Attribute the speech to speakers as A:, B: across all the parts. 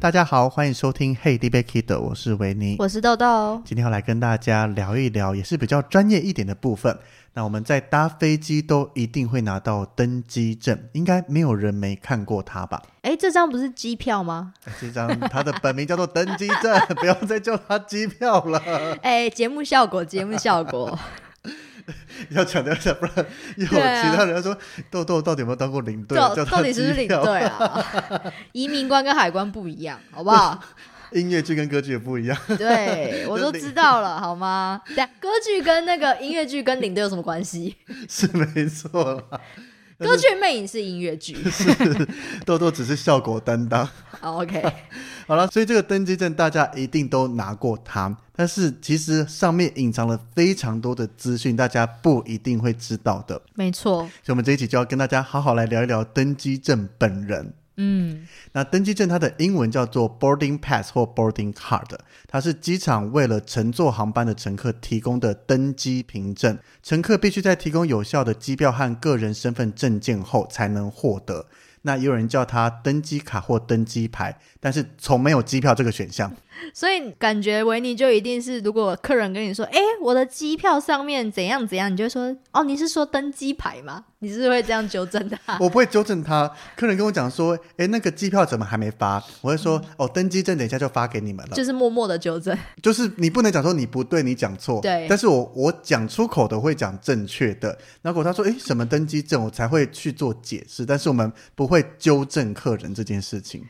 A: 大家好，欢迎收听《Hey 尼欲去倒》，我是维尼，
B: 我是豆豆。
A: 今天要来跟大家聊一聊，也是比较专业一点的部分。那我们在搭飞机都一定会拿到登机证，应该没有人没看过它吧？
B: 哎，这张不是机票吗？
A: 这张它的本名叫做登机证，不要再叫它机票了。
B: 哎，节目效果，节目效果。
A: 要强调一下，不然有其他人说、啊、豆豆到底有没有当过领队？
B: 到底是不是领队啊？移民官跟海关不一样，好不好？
A: 音乐剧跟歌剧也不一样。
B: 对，我都知道了，好吗？对，歌剧跟那个音乐剧跟领队有什么关系？
A: 是没错啦。
B: 歌剧魅影是音乐剧，
A: 是豆豆只是效果担当。
B: Oh, OK，
A: 好了，所以这个登机证大家一定都拿过它，但是其实上面隐藏了非常多的资讯，大家不一定会知道的。
B: 没错，
A: 所以我们这一集就要跟大家好好来聊一聊登机证本人。
B: 嗯，
A: 那登机证它的英文叫做 boarding pass 或 boarding card，它是机场为了乘坐航班的乘客提供的登机凭证，乘客必须在提供有效的机票和个人身份证件后才能获得。那也有人叫它登机卡或登机牌，但是从没有机票这个选项。
B: 所以感觉维尼就一定是，如果客人跟你说：“哎，我的机票上面怎样怎样”，你就会说：“哦，你是说登机牌吗？”你是不是会这样纠正他？
A: 我不会纠正他。客人跟我讲说：“哎，那个机票怎么还没发？”我会说：“嗯、哦，登机证等一下就发给你们了。”
B: 就是默默的纠正。
A: 就是你不能讲说你不对，你讲错。
B: 对。
A: 但是我我讲出口的会讲正确的。如果他说：“哎，什么登机证？”我才会去做解释。但是我们不会纠正客人这件事情。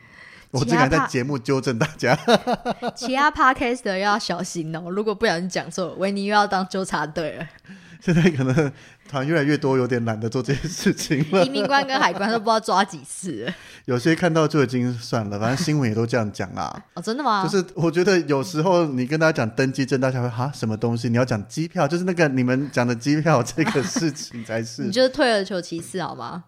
A: 我竟然在节目纠正大家，
B: 其他 Podcaster 要小心哦！如果不小心讲错，维尼又要当纠察队了。
A: 现在可能团越来越多，有点懒得做这些事情了。
B: 移民官跟海关都不知道抓几次。
A: 有些看到就已经算了，反正新闻也都这样讲啊。
B: 哦，真的吗？
A: 就是我觉得有时候你跟大家讲登机证，大家会哈什么东西？你要讲机票，就是那个你们讲的机票这个事情才是。
B: 你就是退而求其次好吗？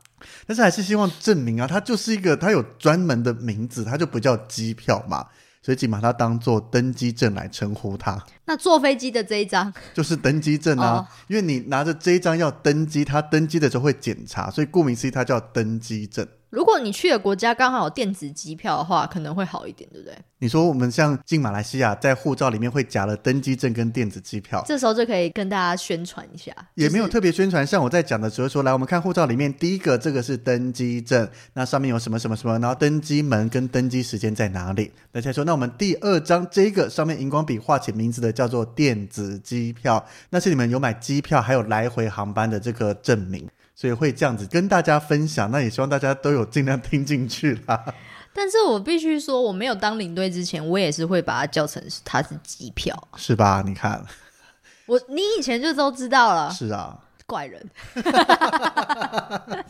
A: 但是还是希望证明啊，它就是一个，它有专门的名字，它就不叫机票嘛，所以请把它当做登机证来称呼它。
B: 那坐飞机的这一张
A: 就是登机证啊，哦、因为你拿着这一张要登机，它登机的时候会检查，所以顾名思义，它叫登机证。
B: 如果你去的国家刚好有电子机票的话，可能会好一点，对不对？
A: 你说我们像进马来西亚，在护照里面会夹了登机证跟电子机票，
B: 这时候就可以跟大家宣传一下。
A: 也没有特别宣传，像我在讲的时候说，来我们看护照里面第一个这个是登机证，那上面有什么什么什么，然后登机门跟登机时间在哪里？大家说，那我们第二张这个上面荧光笔画起名字的叫做电子机票，那是你们有买机票还有来回航班的这个证明。所以会这样子跟大家分享，那也希望大家都有尽量听进去啦。
B: 但是我必须说，我没有当领队之前，我也是会把它叫成它是机票，
A: 是吧？你看，
B: 我你以前就都知道了，
A: 是啊，
B: 怪人。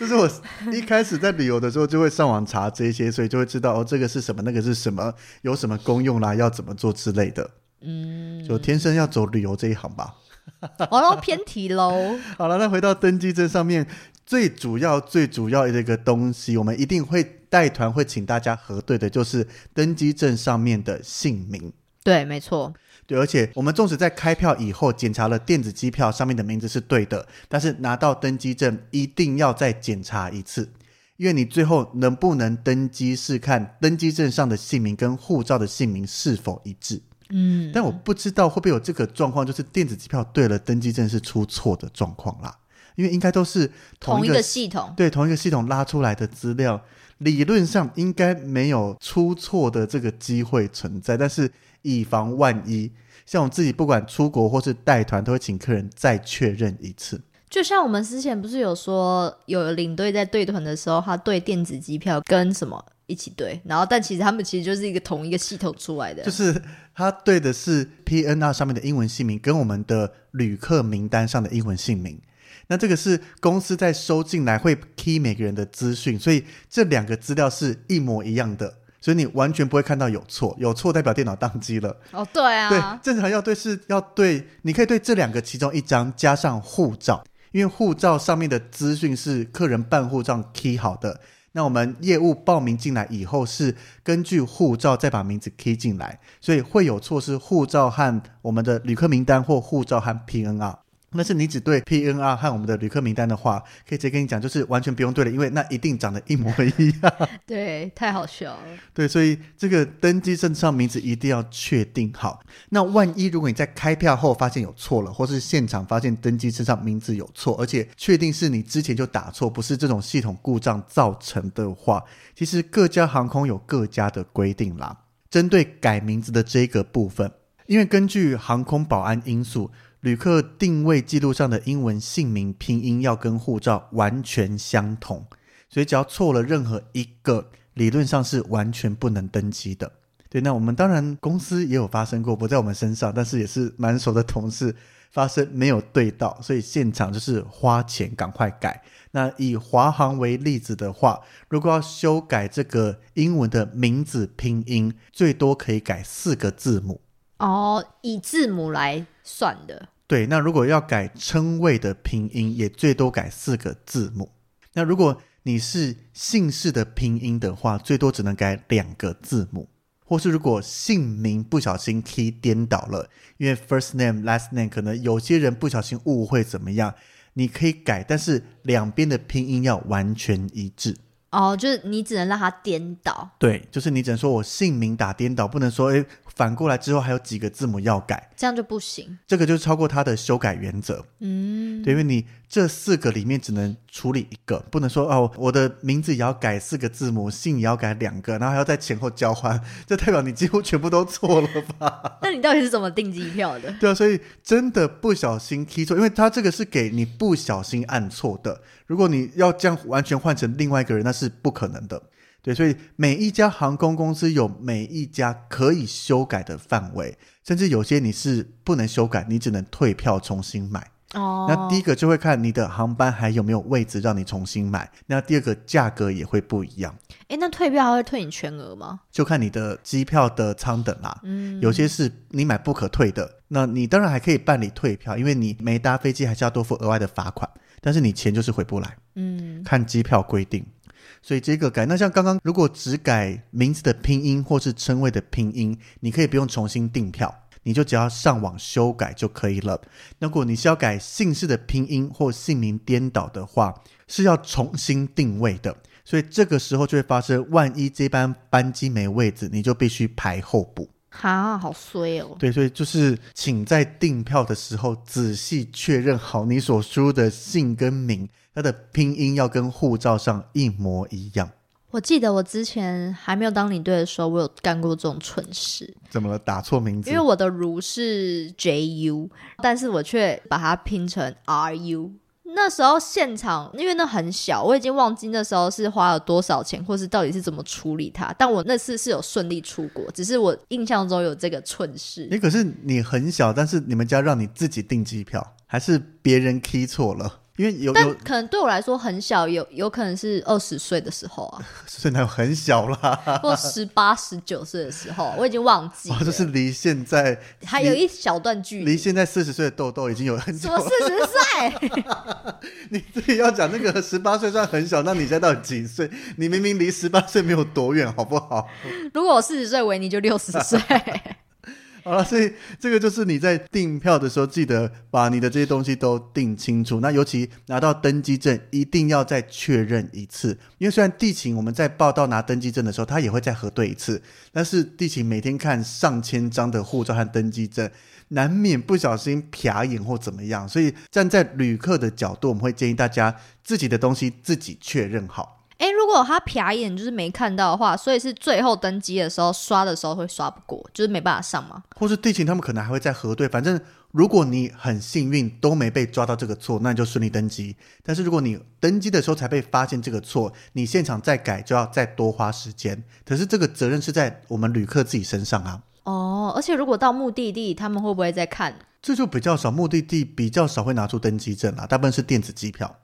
A: 就是我一开始在旅游的时候就会上网查这些，所以就会知道哦，这个是什么，那个是什么，有什么功用啦，要怎么做之类的。嗯，就天生要走旅游这一行吧。
B: 我都偏题喽。
A: 好了，那回到登机证上面，最主要、最主要的一个东西，我们一定会带团会请大家核对的，就是登机证上面的姓名。
B: 对，没错。
A: 对，而且我们纵使在开票以后检查了电子机票上面的名字是对的，但是拿到登机证一定要再检查一次，因为你最后能不能登机是看登机证上的姓名跟护照的姓名是否一致。
B: 嗯，
A: 但我不知道会不会有这个状况，就是电子机票对了，登机证是出错的状况啦。因为应该都是同一个，
B: 同一个系统，
A: 对，同一个系统拉出来的资料，理论上应该没有出错的这个机会存在，但是以防万一，像我自己不管出国或是带团，都会请客人再确认一次。
B: 就像我们之前不是有说，有领队在对团的时候，他对电子机票跟什么一起对，然后但其实他们其实就是一个同一个系统出来的，
A: 就是他对的是 PNR 上面的英文姓名跟我们的旅客名单上的英文姓名。那这个是公司在收进来会 key 每个人的资讯，所以这两个资料是一模一样的，所以你完全不会看到有错，有错代表电脑宕机了。
B: 哦，对啊，
A: 对，正常要对是要对，你可以对这两个其中一张加上护照，因为护照上面的资讯是客人办护照 key 好的，那我们业务报名进来以后是根据护照再把名字 key 进来，所以会有错是护照和我们的旅客名单或护照和 PNR。那是你只对 PNR 和我们的旅客名单的话，可以直接跟你讲，就是完全不用对了，因为那一定长得一模一样。
B: 对，太好笑了。
A: 对，所以这个登机证上名字一定要确定好。那万一如果你在开票后发现有错了，或是现场发现登机证上名字有错，而且确定是你之前就打错，不是这种系统故障造成的话，其实各家航空有各家的规定啦。针对改名字的这个部分，因为根据航空保安因素。旅客定位记录上的英文姓名拼音要跟护照完全相同，所以只要错了任何一个，理论上是完全不能登机的。对，那我们当然公司也有发生过，不在我们身上，但是也是蛮熟的同事发生没有对到，所以现场就是花钱赶快改。那以华航为例子的话，如果要修改这个英文的名字拼音，最多可以改四个字母。
B: 哦，以字母来算的。
A: 对，那如果要改称谓的拼音，也最多改四个字母。那如果你是姓氏的拼音的话，最多只能改两个字母。或是如果姓名不小心 key 颠倒了，因为 first name last name 可能有些人不小心误会怎么样，你可以改，但是两边的拼音要完全一致。
B: 哦，就是你只能让它颠倒。
A: 对，就是你只能说我姓名打颠倒，不能说诶反过来之后还有几个字母要改，
B: 这样就不行。
A: 这个就超过它的修改原则。嗯，对，因为你这四个里面只能处理一个，不能说哦，我的名字也要改四个字母，姓也要改两个，然后还要在前后交换，这代表你几乎全部都错了吧？
B: 那你到底是怎么订机票的？
A: 对啊，所以真的不小心 key 错，因为它这个是给你不小心按错的。如果你要这样完全换成另外一个人，那是不可能的。对，所以每一家航空公司有每一家可以修改的范围，甚至有些你是不能修改，你只能退票重新买。哦，那第一个就会看你的航班还有没有位置让你重新买，那第二个价格也会不一样。
B: 诶，那退票还会退你全额吗？
A: 就看你的机票的舱等啦。嗯，有些是你买不可退的，那你当然还可以办理退票，因为你没搭飞机还是要多付额外的罚款，但是你钱就是回不来。嗯，看机票规定。所以这个改，那像刚刚如果只改名字的拼音或是称谓的拼音，你可以不用重新订票，你就只要上网修改就可以了。那如果你是要改姓氏的拼音或姓名颠倒的话，是要重新定位的。所以这个时候就会发生，万一这班班机没位置，你就必须排候补。
B: 哈，好衰哦。
A: 对，所以就是请在订票的时候仔细确认好你所输入的姓跟名。它的拼音要跟护照上一模一样。
B: 我记得我之前还没有当领队的时候，我有干过这种蠢事。
A: 怎么了？打错名字？
B: 因为我的如是 JU，但是我却把它拼成 RU。那时候现场因为那很小，我已经忘记那时候是花了多少钱，或是到底是怎么处理它。但我那次是有顺利出国，只是我印象中有这个蠢事。
A: 诶，可是你很小，但是你们家让你自己订机票，还是别人 key 错了？因为有，
B: 但可能对我来说很小，有有可能是二十岁的时候啊，
A: 现在很小啦，
B: 或十八、十九岁的时候，我已经忘记了。
A: 哦，就是离现在
B: 还有一小段距离，
A: 离现在四十岁的豆豆已经有很久了。
B: 什么四十岁？
A: 你自己要讲那个十八岁算很小，那你现在到底几岁？你明明离十八岁没有多远，好不好？
B: 如果我四十岁，维尼就六十岁。
A: 好了，所以这个就是你在订票的时候，记得把你的这些东西都订清楚。那尤其拿到登机证，一定要再确认一次。因为虽然地勤我们在报到拿登机证的时候，他也会再核对一次，但是地勤每天看上千张的护照和登机证，难免不小心瞟眼或怎么样。所以站在旅客的角度，我们会建议大家自己的东西自己确认好。
B: 果他瞟眼就是没看到的话，所以是最后登机的时候刷的时候会刷不过，就是没办法上吗？
A: 或是地勤他们可能还会再核对，反正如果你很幸运都没被抓到这个错，那你就顺利登机。但是如果你登机的时候才被发现这个错，你现场再改就要再多花时间。可是这个责任是在我们旅客自己身上啊。
B: 哦，而且如果到目的地，他们会不会再看？
A: 这就比较少，目的地比较少会拿出登机证啦，大部分是电子机票。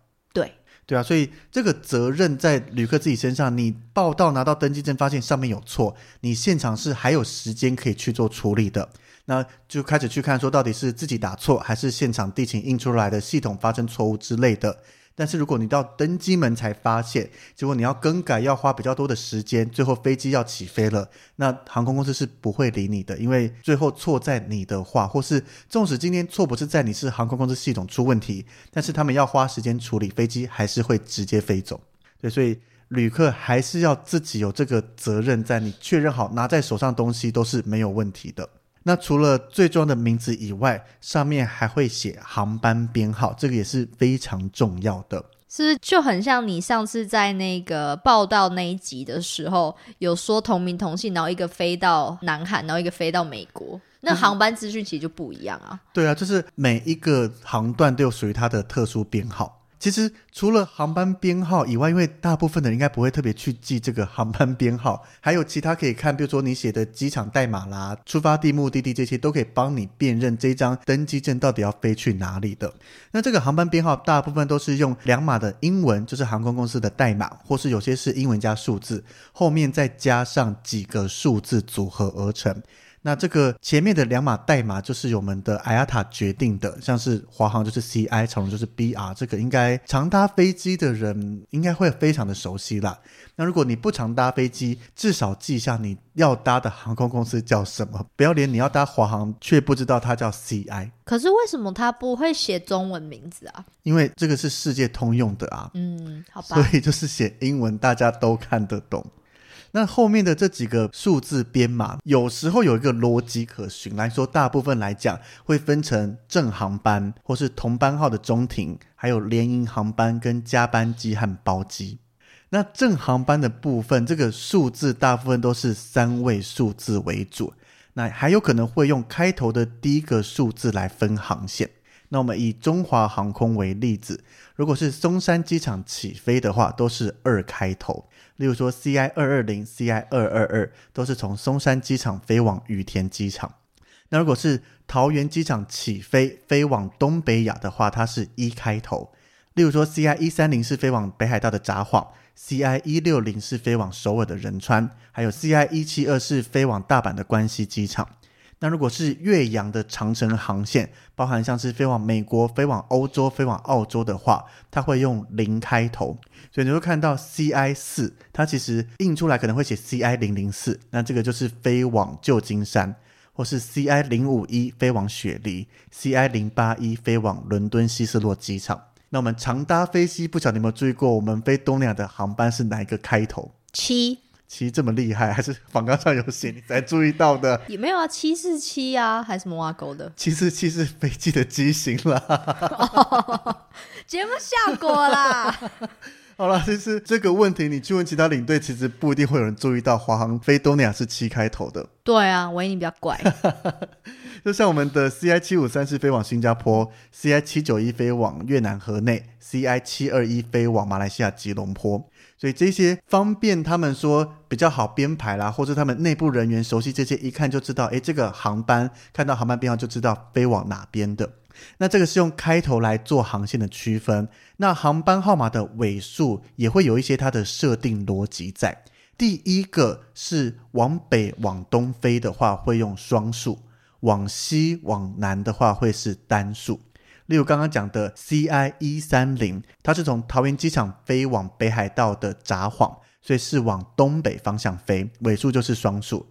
A: 对。啊，所以这个责任在旅客自己身上。你报到拿到登记证，发现上面有错，你现场是还有时间可以去做处理的。那就开始去看，说到底是自己打错，还是现场地勤印出来的系统发生错误之类的。但是如果你到登机门才发现，结果你要更改，要花比较多的时间，最后飞机要起飞了，那航空公司是不会理你的，因为最后错在你的话，或是纵使今天错不是在你，是航空公司系统出问题，但是他们要花时间处理，飞机还是会直接飞走。对，所以旅客还是要自己有这个责任，在你确认好拿在手上东西都是没有问题的。那除了最重要的名字以外，上面还会写航班编号，这个也是非常重要的。
B: 是不是就很像你上次在那个报道那一集的时候，有说同名同姓，然后一个飞到南韩，然后一个飞到美国，那航班资讯其实就不一样啊。
A: 对啊，就是每一个航段都有属于它的特殊编号。其实除了航班编号以外，因为大部分的人应该不会特别去记这个航班编号，还有其他可以看，比如说你写的机场代码啦、出发地、目的地这些，都可以帮你辨认这张登机证到底要飞去哪里的。那这个航班编号大部分都是用两码的英文，就是航空公司的代码，或是有些是英文加数字，后面再加上几个数字组合而成。那这个前面的两码代码就是由我们的 IATA 决定的，像是华航就是 CI，长荣就是 BR，这个应该常搭飞机的人应该会非常的熟悉啦。那如果你不常搭飞机，至少记一下你要搭的航空公司叫什么，不要连你要搭华航却不知道它叫 CI。
B: 可是为什么它不会写中文名字啊？
A: 因为这个是世界通用的啊。
B: 嗯，好吧。
A: 所以就是写英文，大家都看得懂。那后面的这几个数字编码，有时候有一个逻辑可循。来说，大部分来讲会分成正航班，或是同班号的中停，还有联营航班跟加班机和包机。那正航班的部分，这个数字大部分都是三位数字为主。那还有可能会用开头的第一个数字来分航线。那我们以中华航空为例子，如果是松山机场起飞的话，都是二开头。例如说，CI 二二零、CI 二二二都是从松山机场飞往羽田机场。那如果是桃园机场起飞飞往东北亚的话，它是一开头。例如说，CI 一三零是飞往北海道的札幌，CI 一六零是飞往首尔的仁川，还有 CI 一七二是飞往大阪的关西机场。那如果是越洋的长程航线，包含像是飞往美国、飞往欧洲、飞往澳洲的话，它会用零开头，所以你会看到 CI 四，它其实印出来可能会写 CI 零零四，那这个就是飞往旧金山，或是 CI 零五一飞往雪梨，CI 零八一飞往伦敦希斯洛机场。那我们常搭飞机，不晓得你有没有注意过，我们飞东亚的航班是哪一个开头？
B: 七。
A: 其实这么厉害，还是访纲上有写你才注意到的？
B: 也没有啊，七四七啊，还是什么挖沟的？
A: 七四七是飞机的机型啦。
B: 节目效果啦。
A: 好了，其实这个问题你去问其他领队，其实不一定会有人注意到华航飞东南亚是七开头的。
B: 对啊，维尼比较怪。
A: 就像我们的 CI 七五三是飞往新加坡，CI 七九一飞往越南河内，CI 七二一飞往马来西亚吉隆坡。所以这些方便他们说比较好编排啦，或者他们内部人员熟悉这些，一看就知道，诶，这个航班看到航班编号就知道飞往哪边的。那这个是用开头来做航线的区分。那航班号码的尾数也会有一些它的设定逻辑在。第一个是往北往东飞的话，会用双数；往西往南的话，会是单数。例如刚刚讲的 CI 一三零，它是从桃园机场飞往北海道的札幌，所以是往东北方向飞，尾数就是双数。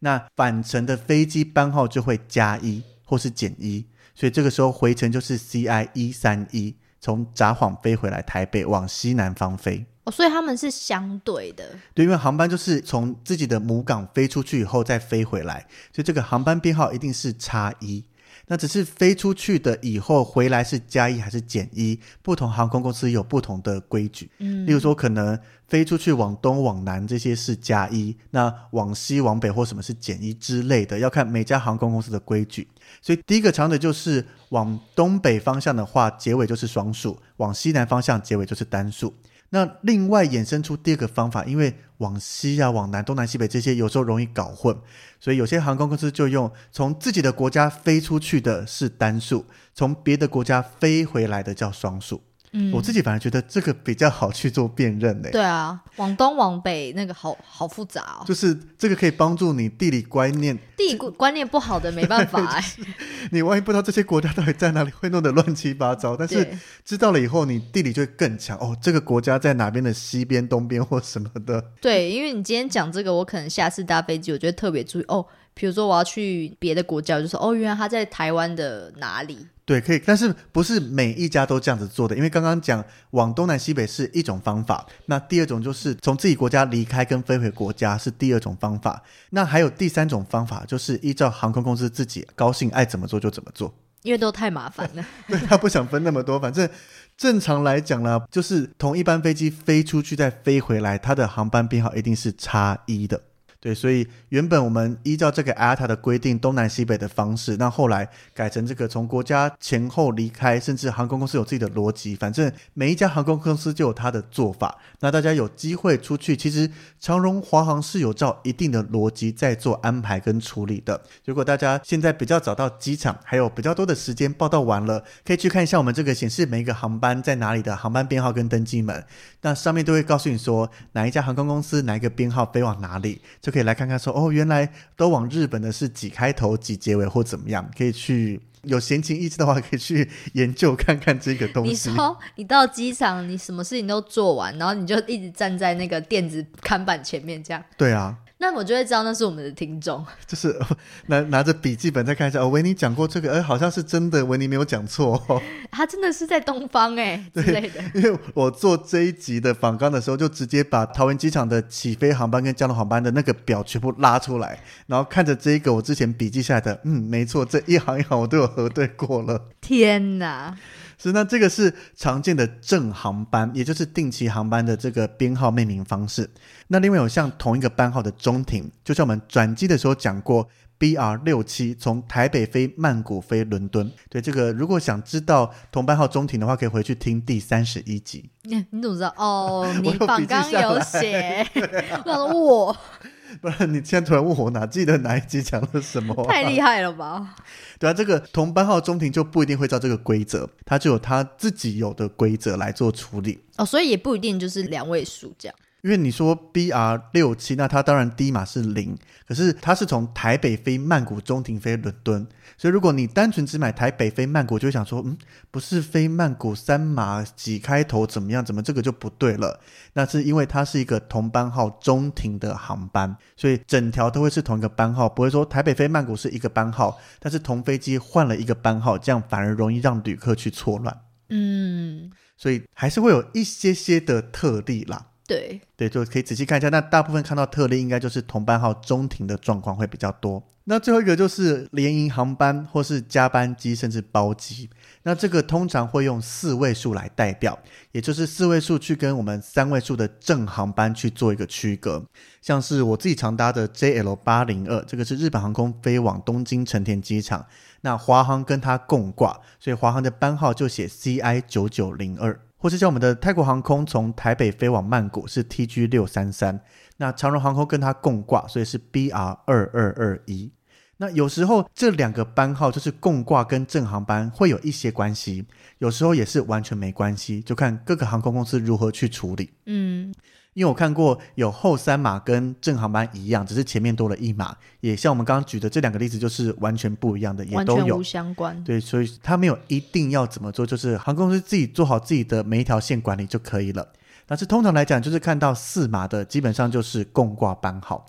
A: 那返程的飞机班号就会加一或是减一，所以这个时候回程就是 CI 一三一，从札幌飞回来台北往西南方飞。
B: 哦，所以他们是相对的。
A: 对，因为航班就是从自己的母港飞出去以后再飞回来，所以这个航班编号一定是差一。那只是飞出去的以后回来是加一还是减一，不同航空公司有不同的规矩。嗯，例如说可能飞出去往东往南这些是加一，那往西往北或什么是减一之类的，要看每家航空公司的规矩。所以第一个长的就是往东北方向的话，结尾就是双数；往西南方向结尾就是单数。那另外衍生出第二个方法，因为往西啊、往南、东南西北这些有时候容易搞混，所以有些航空公司就用从自己的国家飞出去的是单数，从别的国家飞回来的叫双数。嗯，我自己反而觉得这个比较好去做辨认呢。
B: 对啊，往东往北那个好好复杂哦。
A: 就是这个可以帮助你地理观念，
B: 地理观念不好的没办法哎。
A: 你万一不知道这些国家到底在哪里，会弄得乱七八糟。但是知道了以后，你地理就会更强哦。这个国家在哪边的西边、东边或什么的。
B: 对，因为你今天讲这个，我可能下次搭飞机，我就会特别注意哦。比如说我要去别的国家，我就说哦，原来他在台湾的哪里？
A: 对，可以，但是不是每一家都这样子做的？因为刚刚讲往东南西北是一种方法，那第二种就是从自己国家离开跟飞回国家是第二种方法，那还有第三种方法就是依照航空公司自己高兴爱怎么做就怎么做，
B: 因为都太麻烦了。
A: 对，他不想分那么多，反正正常来讲呢，就是同一班飞机飞出去再飞回来，它的航班编号一定是差一的。对，所以原本我们依照这个 IATA 的规定，东南西北的方式，那后来改成这个从国家前后离开，甚至航空公司有自己的逻辑，反正每一家航空公司就有它的做法。那大家有机会出去，其实长荣、华航是有照一定的逻辑在做安排跟处理的。如果大家现在比较早到机场，还有比较多的时间报到完了，可以去看一下我们这个显示每一个航班在哪里的航班编号跟登机门，那上面都会告诉你说哪一家航空公司哪一个编号飞往哪里。可以来看看说，说哦，原来都往日本的是几开头几结尾或怎么样，可以去有闲情逸致的话，可以去研究看看这个东西。
B: 你说你到机场，你什么事情都做完，然后你就一直站在那个电子看板前面这样？
A: 对啊。
B: 那我就会知道那是我们的听众，
A: 就是 拿拿着笔记本再看一下。哦，维尼讲过这个，哎，好像是真的，维尼没有讲错哦。
B: 他真的是在东方哎，
A: 对
B: 之类的。
A: 因为我做这一集的访纲的时候，就直接把桃园机场的起飞航班跟降落航班的那个表全部拉出来，然后看着这个我之前笔记下来的，嗯，没错，这一行一行我都有核对过了。
B: 天哪！
A: 是，那这个是常见的正航班，也就是定期航班的这个编号命名方式。那另外有像同一个班号的中停，就像我们转机的时候讲过，BR 六七从台北飞曼谷飞伦敦。对，这个如果想知道同班号中停的话，可以回去听第三十一集。
B: 你 你怎么知道？哦，你榜纲有写。我我。
A: 不然你现在突然问我哪记得哪一集讲了什么？
B: 太厉害了吧？
A: 对啊，这个同班号中庭就不一定会照这个规则，他就有他自己有的规则来做处理。
B: 哦，所以也不一定就是两位数这样。
A: 因为你说 BR 六七，那它当然第一码是零，可是它是从台北飞曼谷中停飞伦敦，所以如果你单纯只买台北飞曼谷，就会想说，嗯，不是飞曼谷三码几开头怎么样？怎么这个就不对了？那是因为它是一个同班号中停的航班，所以整条都会是同一个班号，不会说台北飞曼谷是一个班号，但是同飞机换了一个班号，这样反而容易让旅客去错乱。嗯，所以还是会有一些些的特例啦。
B: 对
A: 对，就可以仔细看一下。那大部分看到特例，应该就是同班号中停的状况会比较多。那最后一个就是联营航班或是加班机，甚至包机。那这个通常会用四位数来代表，也就是四位数去跟我们三位数的正航班去做一个区隔。像是我自己常搭的 JL 八零二，这个是日本航空飞往东京成田机场。那华航跟它共挂，所以华航的班号就写 CI 九九零二。或是像我们的泰国航空从台北飞往曼谷是 TG 六三三，那长荣航空跟它共挂，所以是 BR 二二二一。那有时候这两个班号就是共挂跟正航班会有一些关系，有时候也是完全没关系，就看各个航空公司如何去处理。嗯。因为我看过有后三码跟正航班一样，只是前面多了一码，也像我们刚刚举的这两个例子，就是完全不一样的，也都有
B: 无相关。
A: 对，所以他没有一定要怎么做，就是航空公司自己做好自己的每一条线管理就可以了。但是通常来讲，就是看到四码的基本上就是共挂班号。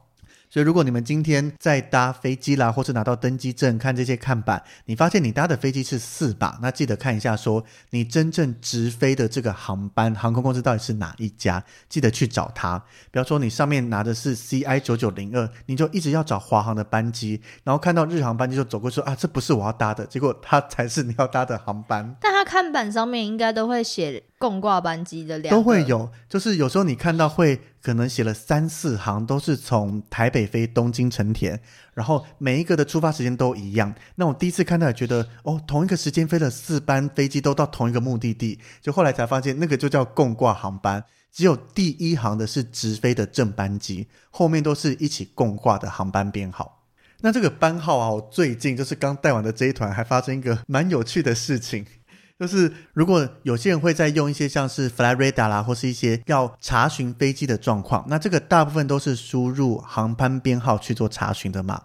A: 所以，如果你们今天在搭飞机啦，或是拿到登机证看这些看板，你发现你搭的飞机是四把，那记得看一下，说你真正直飞的这个航班航空公司到底是哪一家，记得去找他。比方说，你上面拿的是 CI 九九零二，你就一直要找华航的班机，然后看到日航班机就走过去说啊，这不是我要搭的，结果它才是你要搭的航班。
B: 但它看板上面应该都会写共挂班机的两个，
A: 都会有，就是有时候你看到会。可能写了三四行，都是从台北飞东京成田，然后每一个的出发时间都一样。那我第一次看到也觉得，哦，同一个时间飞了四班飞机都到同一个目的地，就后来才发现那个就叫共挂航班，只有第一行的是直飞的正班机，后面都是一起共挂的航班编号。那这个班号啊，我最近就是刚带完的这一团还发生一个蛮有趣的事情。就是如果有些人会在用一些像是 Flightradar 啦，或是一些要查询飞机的状况，那这个大部分都是输入航班编号去做查询的嘛。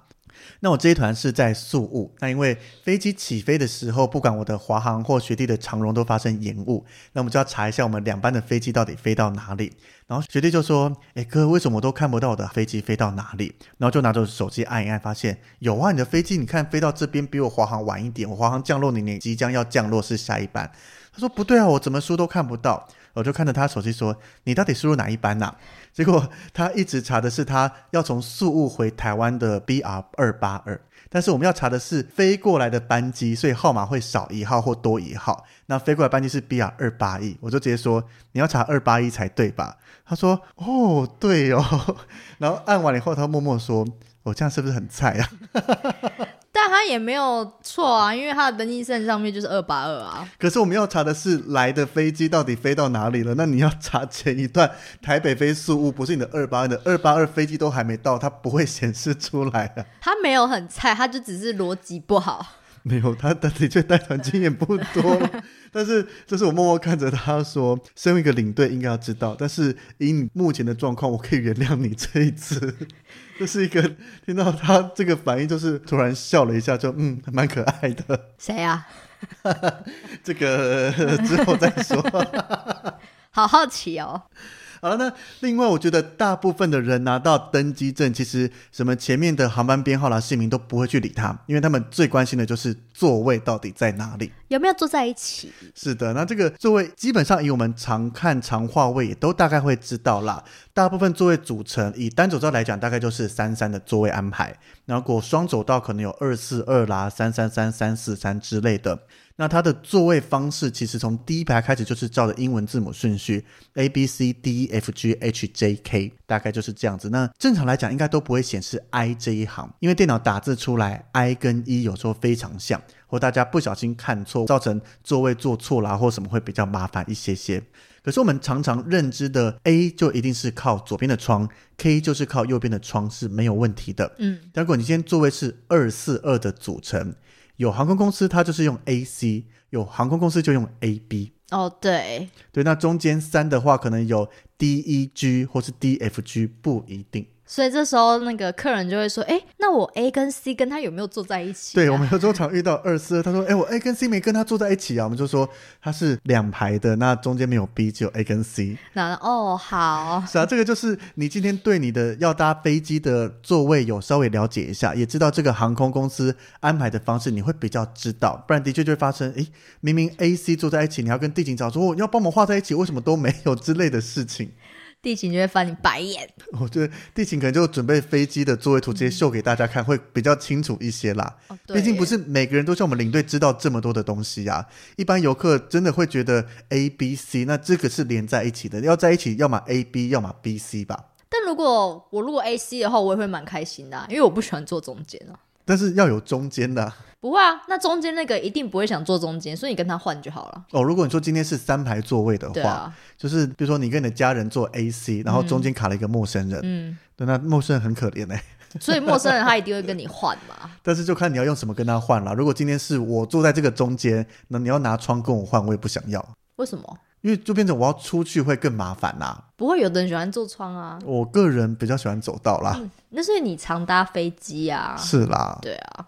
A: 那我这一团是在宿雾，那因为飞机起飞的时候，不管我的华航或学弟的长荣都发生延误，那我们就要查一下我们两班的飞机到底飞到哪里。然后学弟就说：“哎哥，为什么我都看不到我的飞机飞到哪里？”然后就拿着手机按一按，发现有啊，你的飞机你看飞到这边比我华航晚一点，我华航降落你你即将要降落是下一班。他说：“不对啊，我怎么输都看不到。”我就看着他手机说：“你到底输入哪一班呐、啊？”结果他一直查的是他要从宿雾回台湾的 BR 二八二，但是我们要查的是飞过来的班机，所以号码会少一号或多一号。那飞过来班机是 BR 二八一，我就直接说：“你要查二八一才对吧？”他说：“哦，对哦。”然后按完以后，他默默说：“我、这样是不是很菜啊？”
B: 但他也没有错啊，因为他的登记证上面就是二八二啊。
A: 可是我们要查的是来的飞机到底飞到哪里了？那你要查前一段台北飞宿雾，不是你的二八二的二八二飞机都还没到，它不会显示出来的。
B: 他没有很菜，他就只是逻辑不好。
A: 没有，他的确带团经验不多，但是这是我默默看着他说，身为一个领队应该要知道。但是以你目前的状况，我可以原谅你这一次。这是一个听到他这个反应，就是突然笑了一下，就嗯，蛮可爱的。
B: 谁啊？
A: 这个之后再说。
B: 好好奇哦。
A: 好了，那另外我觉得大部分的人拿到登机证，其实什么前面的航班编号啦、姓名都不会去理他，因为他们最关心的就是座位到底在哪里，
B: 有没有坐在一起。
A: 是的，那这个座位基本上以我们常看常划位也都大概会知道啦。大部分座位组成以单走道来讲，大概就是三三的座位安排，然后如果双走道可能有二四二啦、三三三、三四三之类的。那它的座位方式其实从第一排开始就是照着英文字母顺序，A B C D E F G H J K，大概就是这样子。那正常来讲应该都不会显示 I 这一行，因为电脑打字出来 I 跟 E 有时候非常像，或大家不小心看错，造成座位坐错啦或什么会比较麻烦一些些。可是我们常常认知的 A 就一定是靠左边的窗，K 就是靠右边的窗是没有问题的。嗯，如果你今天座位是二四二的组成。有航空公司，它就是用 A C；有航空公司就用 A B。
B: 哦，对，
A: 对，那中间三的话，可能有 D E G 或是 D F G，不一定。
B: 所以这时候那个客人就会说：“哎，那我 A 跟 C 跟他有没有坐在一起啊？”
A: 对，我们有时候常遇到二四，他说：“哎，我 A 跟 C 没跟他坐在一起啊。”我们就说他是两排的，那中间没有 B，只有 A 跟 C。
B: 那哦，好，
A: 是啊，这个就是你今天对你的要搭飞机的座位有稍微了解一下，也知道这个航空公司安排的方式，你会比较知道。不然的确就会发生，哎，明明 A、C 坐在一起，你要跟地勤找说：“哦，你要帮我画在一起，为什么都没有？”之类的事情。
B: 地勤就会翻你白眼，
A: 我觉得地勤可能就准备飞机的座位图直接秀给大家看，会比较清楚一些啦。哦、毕竟不是每个人都像我们领队知道这么多的东西啊。一般游客真的会觉得 A、B、C，那这个是连在一起的，要在一起，要么 A、B，要么 B、C 吧。
B: 但如果我如果 A、C 的话，我也会蛮开心的、啊，因为我不喜欢坐中间啊。
A: 但是要有中间的、啊，
B: 不会啊，那中间那个一定不会想坐中间，所以你跟他换就好了。
A: 哦，如果你说今天是三排座位的话，啊、就是比如说你跟你的家人坐 A C，然后中间卡了一个陌生人，嗯，对，那陌生人很可怜哎、欸，
B: 所以陌生人他一定会跟你换嘛。
A: 但是就看你要用什么跟他换了。如果今天是我坐在这个中间，那你要拿窗跟我换，我也不想要。
B: 为什么？
A: 因为就变成我要出去会更麻烦啦。
B: 不会，有的人喜欢坐窗啊。
A: 我个人比较喜欢走道啦。
B: 嗯、那是你常搭飞机啊。
A: 是啦。
B: 对啊。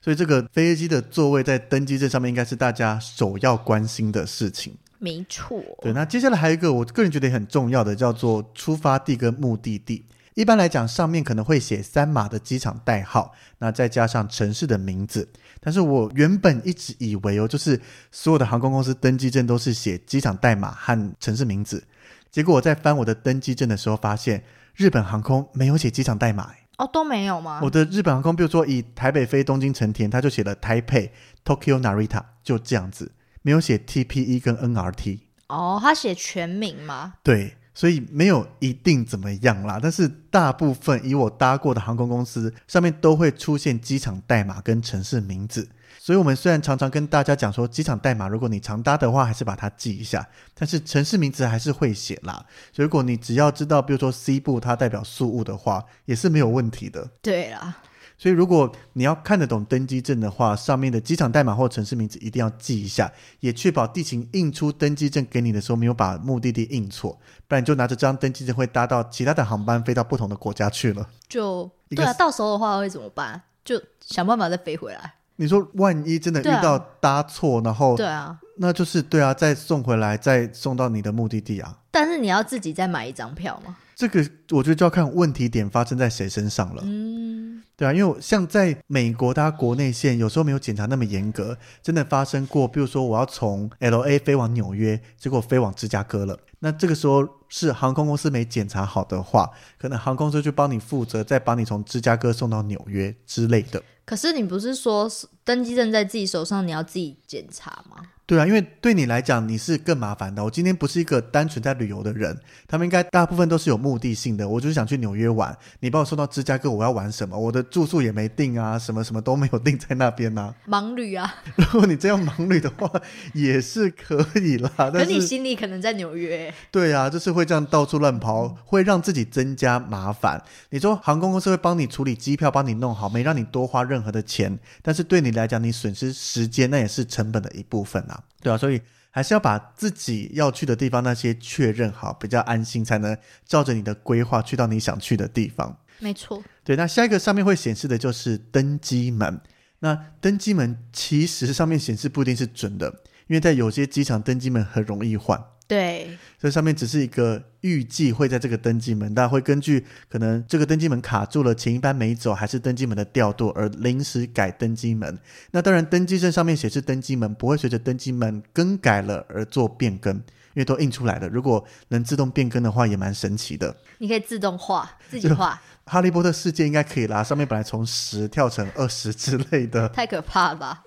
A: 所以这个飞机的座位在登机证上面应该是大家首要关心的事情。
B: 没错。
A: 对，那接下来还有一个我个人觉得也很重要的，叫做出发地跟目的地。一般来讲，上面可能会写三码的机场代号，那再加上城市的名字。但是我原本一直以为哦，就是所有的航空公司登机证都是写机场代码和城市名字。结果我在翻我的登机证的时候，发现日本航空没有写机场代码。
B: 哦，都没有吗？
A: 我的日本航空，比如说以台北飞东京成田，他就写了台北 Tokyo Narita，就这样子，没有写 TPE 跟 NRT。
B: 哦，他写全名吗？
A: 对。所以没有一定怎么样啦，但是大部分以我搭过的航空公司上面都会出现机场代码跟城市名字。所以我们虽然常常跟大家讲说机场代码，如果你常搭的话，还是把它记一下。但是城市名字还是会写啦。所以如果你只要知道，比如说 C 部它代表宿雾的话，也是没有问题的。
B: 对啦。
A: 所以，如果你要看得懂登机证的话，上面的机场代码或城市名字一定要记一下，也确保地勤印出登机证给你的时候没有把目的地印错，不然你就拿着这张登机证会搭到其他的航班飞到不同的国家去了。
B: 就对啊，到时候的话会怎么办？就想办法再飞回来。
A: 你说万一真的遇到搭错，啊、然后对啊，那就是对啊，再送回来，再送到你的目的地啊。
B: 但是你要自己再买一张票吗？
A: 这个我觉得就要看问题点发生在谁身上了。嗯，对啊，因为像在美国，大家国内线有时候没有检查那么严格，真的发生过。比如说我要从 LA 飞往纽约，结果飞往芝加哥了，那这个时候是航空公司没检查好的话，可能航空公司就帮你负责，再把你从芝加哥送到纽约之类的。
B: 可是你不是说登机证在自己手上，你要自己检查吗？
A: 对啊，因为对你来讲你是更麻烦的。我今天不是一个单纯在旅游的人，他们应该大部分都是有目的性的。我就是想去纽约玩，你帮我送到芝加哥，我要玩什么？我的住宿也没定啊，什么什么都没有定在那边呢、啊。
B: 盲旅啊！
A: 如果你这样盲旅的话，也是可以啦。但是
B: 可你心里可能在纽约。
A: 对啊，就是会这样到处乱跑，会让自己增加麻烦。你说航空公司会帮你处理机票，帮你弄好，没让你多花任何的钱，但是对你来讲，你损失时间，那也是成本的一部分啊。对啊，所以还是要把自己要去的地方那些确认好，比较安心，才能照着你的规划去到你想去的地方。
B: 没错。对，
A: 那下一个上面会显示的就是登机门。那登机门其实上面显示不一定是准的，因为在有些机场登机门很容易换。
B: 对，
A: 这上面只是一个预计会在这个登机门，大家会根据可能这个登机门卡住了，前一班没走，还是登机门的调度而临时改登机门。那当然，登机证上面显示登机门不会随着登机门更改了而做变更，因为都印出来了。如果能自动变更的话，也蛮神奇的。
B: 你可以自动化，自己画。
A: 哈利波特世界应该可以啦，上面本来从十跳成二十之类的，
B: 太可怕了吧？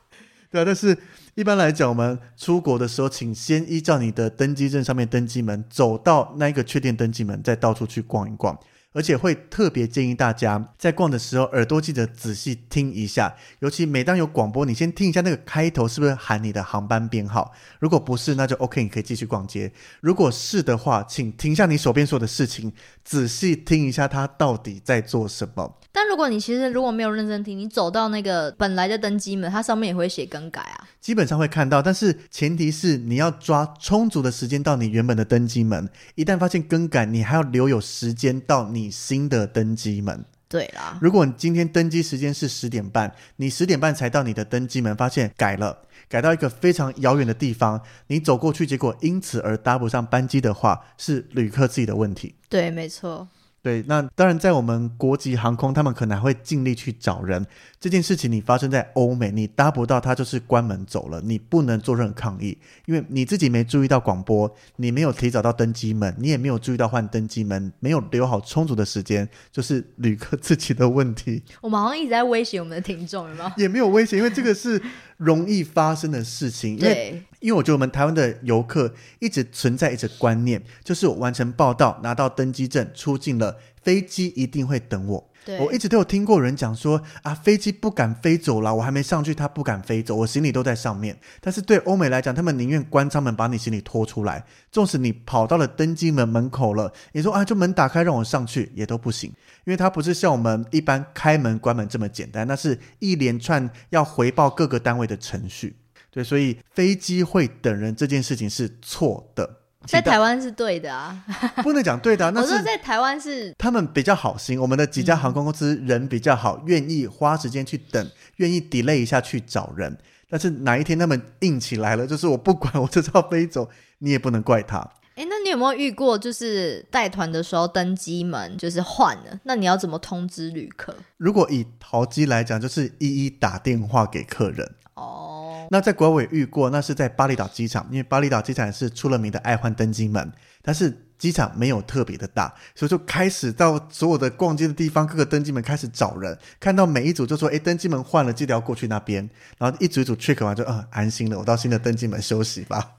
A: 对啊，但是。一般来讲，我们出国的时候，请先依照你的登机证上面登机门走到那一个确定登机门，再到处去逛一逛。而且会特别建议大家在逛的时候，耳朵记得仔细听一下，尤其每当有广播，你先听一下那个开头是不是喊你的航班编号。如果不是，那就 OK，你可以继续逛街。如果是的话，请停下你手边所有的事情，仔细听一下他到底在做什么。
B: 但如果你其实如果没有认真听，你走到那个本来的登机门，它上面也会写更改啊。
A: 基本上会看到，但是前提是你要抓充足的时间到你原本的登机门。一旦发现更改，你还要留有时间到你新的登机门。
B: 对啦，
A: 如果你今天登机时间是十点半，你十点半才到你的登机门，发现改了，改到一个非常遥远的地方，你走过去，结果因此而搭不上班机的话，是旅客自己的问题。
B: 对，没错。
A: 对，那当然，在我们国际航空，他们可能还会尽力去找人。这件事情你发生在欧美，你搭不到，他就是关门走了，你不能做任何抗议，因为你自己没注意到广播，你没有提早到登机门，你也没有注意到换登机门，没有留好充足的时间，就是旅客自己的问题。
B: 我们好像一直在威胁我们的听众，有没有？
A: 也没有威胁，因为这个是容易发生的事情。因为。因为我觉得我们台湾的游客一直存在一个观念，就是我完成报到，拿到登机证，出境了，飞机一定会等我。对，我一直都有听过人讲说啊，飞机不敢飞走了，我还没上去，它不敢飞走，我行李都在上面。但是对欧美来讲，他们宁愿关舱门把你行李拖出来，纵使你跑到了登机门门口了，你说啊，就门打开让我上去也都不行，因为它不是像我们一般开门关门这么简单，那是一连串要回报各个单位的程序。对，所以飞机会等人这件事情是错的，
B: 在台湾是对的啊，
A: 不能讲对的啊。那是
B: 我说在台湾是
A: 他们比较好心，我们的几家航空公司人比较好，嗯、愿意花时间去等，愿意 delay 一下去找人。但是哪一天他们硬起来了，就是我不管，我就是要飞走，你也不能怪他。
B: 哎，那你有有没有遇过，就是带团的时候登机门就是换了，那你要怎么通知旅客？
A: 如果以桃机来讲，就是一一打电话给客人。
B: 哦，
A: 那在国外我遇过，那是在巴厘岛机场，因为巴厘岛机场是出了名的爱换登机门，但是机场没有特别的大，所以就开始到所有的逛街的地方，各个登机门开始找人，看到每一组就说：“哎，登机门换了，记得要过去那边。”然后一组一组 check 完就，嗯，安心了，我到新的登机门休息吧。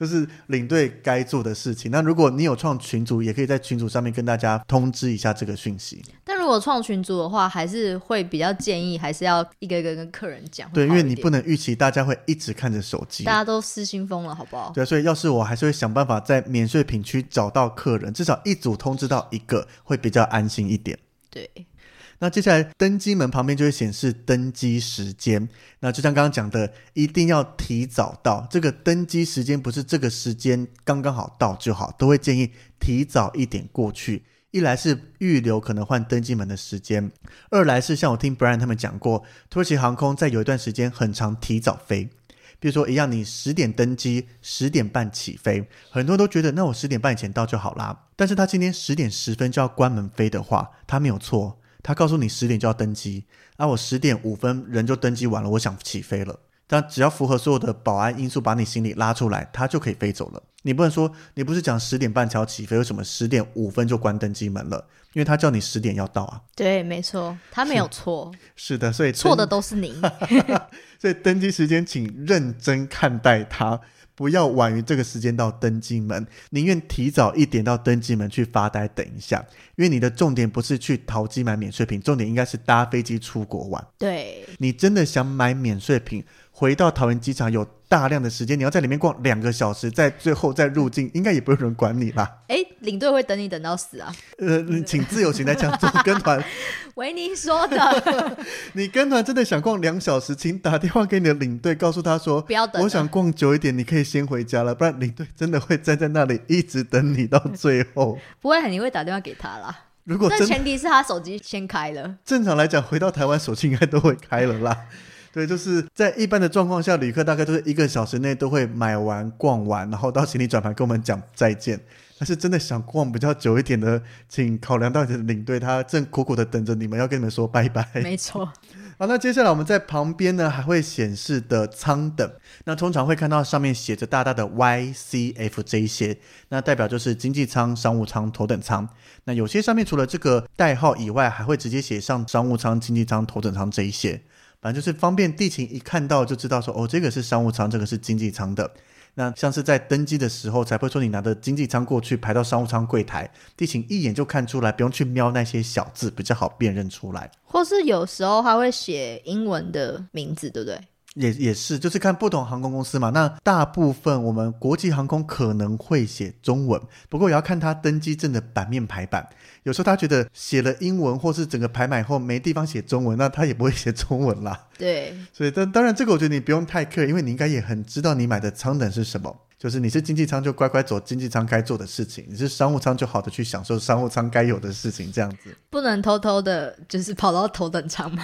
A: 就是领队该做的事情。那如果你有创群组，也可以在群组上面跟大家通知一下这个讯息。
B: 但如果创群组的话，还是会比较建议，还是要一个一个跟客人讲。
A: 对，因为你不能预期大家会一直看着手机，
B: 大家都失心疯了，好不好？
A: 对，所以要是我还是会想办法在免税品区找到客人，至少一组通知到一个，会比较安心一点。
B: 对。
A: 那接下来登机门旁边就会显示登机时间。那就像刚刚讲的，一定要提早到。这个登机时间不是这个时间刚刚好到就好，都会建议提早一点过去。一来是预留可能换登机门的时间，二来是像我听 Brian 他们讲过，土耳其航空在有一段时间很常提早飞。比如说一样，你十点登机，十点半起飞，很多都觉得那我十点半以前到就好啦。但是他今天十点十分就要关门飞的话，他没有错。他告诉你十点就要登机，那、啊、我十点五分人就登机完了，我想起飞了。但只要符合所有的保安因素，把你行李拉出来，他就可以飞走了。你不能说你不是讲十点半才要起飞，为什么十点五分就关登机门了？因为他叫你十点要到啊。
B: 对，没错，他没有错。
A: 是，是的，所以
B: 错的都是你。
A: 所以登机时间请认真看待它。不要晚于这个时间到登机门，宁愿提早一点到登机门去发呆等一下，因为你的重点不是去淘机买免税品，重点应该是搭飞机出国玩。
B: 对，
A: 你真的想买免税品，回到桃园机场有大量的时间，你要在里面逛两个小时，在最后再入境，应该也不会有人管你吧。
B: 哎，领队会等你等到死啊？
A: 呃，请自由行来讲，做跟团。
B: 维尼说的。
A: 你跟团真的想逛两小时，请打电话给你的领队，告诉他说
B: 不要等，
A: 我想逛久一点，你可以先回家了，不然领队真的会站在那里一直等你到最后。
B: 不会，你会打电话给他啦。
A: 如果
B: 但前提是他手机先开了。
A: 正常来讲，回到台湾手机应该都会开了啦。对，就是在一般的状况下，旅客大概都是一个小时内都会买完、逛完，然后到行李转盘跟我们讲再见。但是真的想逛比较久一点的，请考量到你的领队，他正苦苦的等着你们，要跟你们说拜拜。
B: 没错。
A: 好，那接下来我们在旁边呢还会显示的舱等，那通常会看到上面写着大大的 Y、C、F 这一些，那代表就是经济舱、商务舱、头等舱。那有些上面除了这个代号以外，还会直接写上商务舱、经济舱、头等舱这一些。反正就是方便地勤一看到就知道说，哦，这个是商务舱，这个是经济舱的。那像是在登机的时候，才会说你拿着经济舱过去排到商务舱柜台，地勤一眼就看出来，不用去瞄那些小字，比较好辨认出来。
B: 或是有时候他会写英文的名字，对不对？
A: 也也是，就是看不同航空公司嘛。那大部分我们国际航空可能会写中文，不过也要看他登机证的版面排版。有时候他觉得写了英文，或是整个排满以后没地方写中文，那他也不会写中文啦。
B: 对，
A: 所以但当然这个我觉得你不用太 care，因为你应该也很知道你买的舱等是什么。就是你是经济舱就乖乖走经济舱该做的事情，你是商务舱就好的去享受商务舱该有的事情，这样子。
B: 不能偷偷的，就是跑到头等舱吗？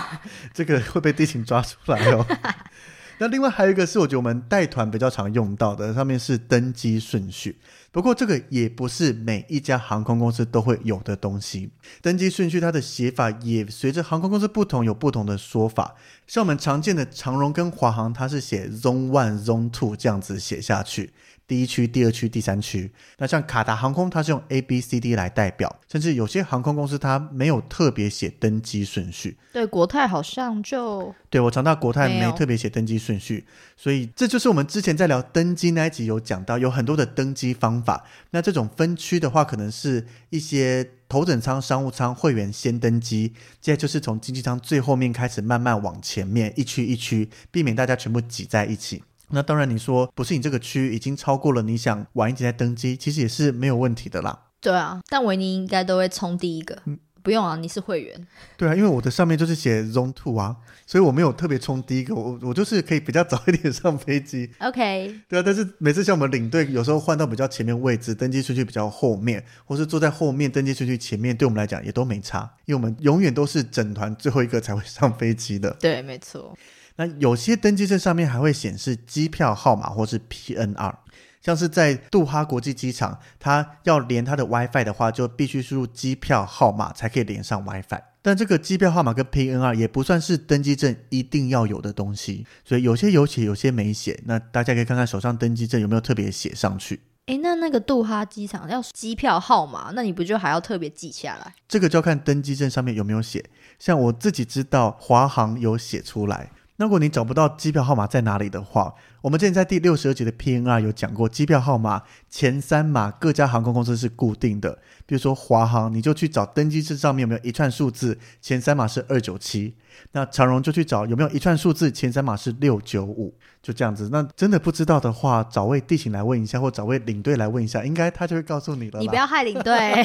A: 这个会被地勤抓出来哦。那另外还有一个是我觉得我们带团比较常用到的，上面是登机顺序。不过这个也不是每一家航空公司都会有的东西。登机顺序它的写法也随着航空公司不同有不同的说法。像我们常见的长荣跟华航，它是写 Zone One、Zone Two 这样子写下去。第一区、第二区、第三区。那像卡达航空，它是用 A、B、C、D 来代表，甚至有些航空公司它没有特别写登机顺序。
B: 对，国泰好像就
A: 对我常到国泰没特别写登机顺序，所以这就是我们之前在聊登机那一集有讲到，有很多的登机方法。那这种分区的话，可能是一些头等舱、商务舱会员先登机，接着就是从经济舱最后面开始慢慢往前面一区一区，避免大家全部挤在一起。那当然，你说不是你这个区已经超过了，你想晚一点再登机，其实也是没有问题的啦。
B: 对啊，但维尼应该都会冲第一个。嗯，不用啊，你是会员。
A: 对啊，因为我的上面就是写 Zone Two 啊，所以我没有特别冲第一个，我我就是可以比较早一点 上飞机。
B: OK。
A: 对啊，但是每次像我们领队有时候换到比较前面位置，登机顺序比较后面，或是坐在后面登机顺序前面，对我们来讲也都没差，因为我们永远都是整团最后一个才会上飞机的。
B: 对，没错。
A: 那有些登机证上面还会显示机票号码或是 PNR，像是在杜哈国际机场，它要连它的 WiFi 的话，就必须输入机票号码才可以连上 WiFi。但这个机票号码跟 PNR 也不算是登机证一定要有的东西，所以有些有写，有些没写。那大家可以看看手上登机证有没有特别写上去。
B: 诶，那那个杜哈机场要机票号码，那你不就还要特别记下来？
A: 这个就要看登机证上面有没有写。像我自己知道华航有写出来。如果你找不到机票号码在哪里的话，我们之前在第六十二集的 PNR 有讲过，机票号码前三码各家航空公司是固定的。比如说华航，你就去找登机证上面有没有一串数字，前三码是二九七。那长荣就去找有没有一串数字，前三码是六九五，就这样子。那真的不知道的话，找位地勤来问一下，或找位领队来问一下，应该他就会告诉你了。
B: 你不要害领队。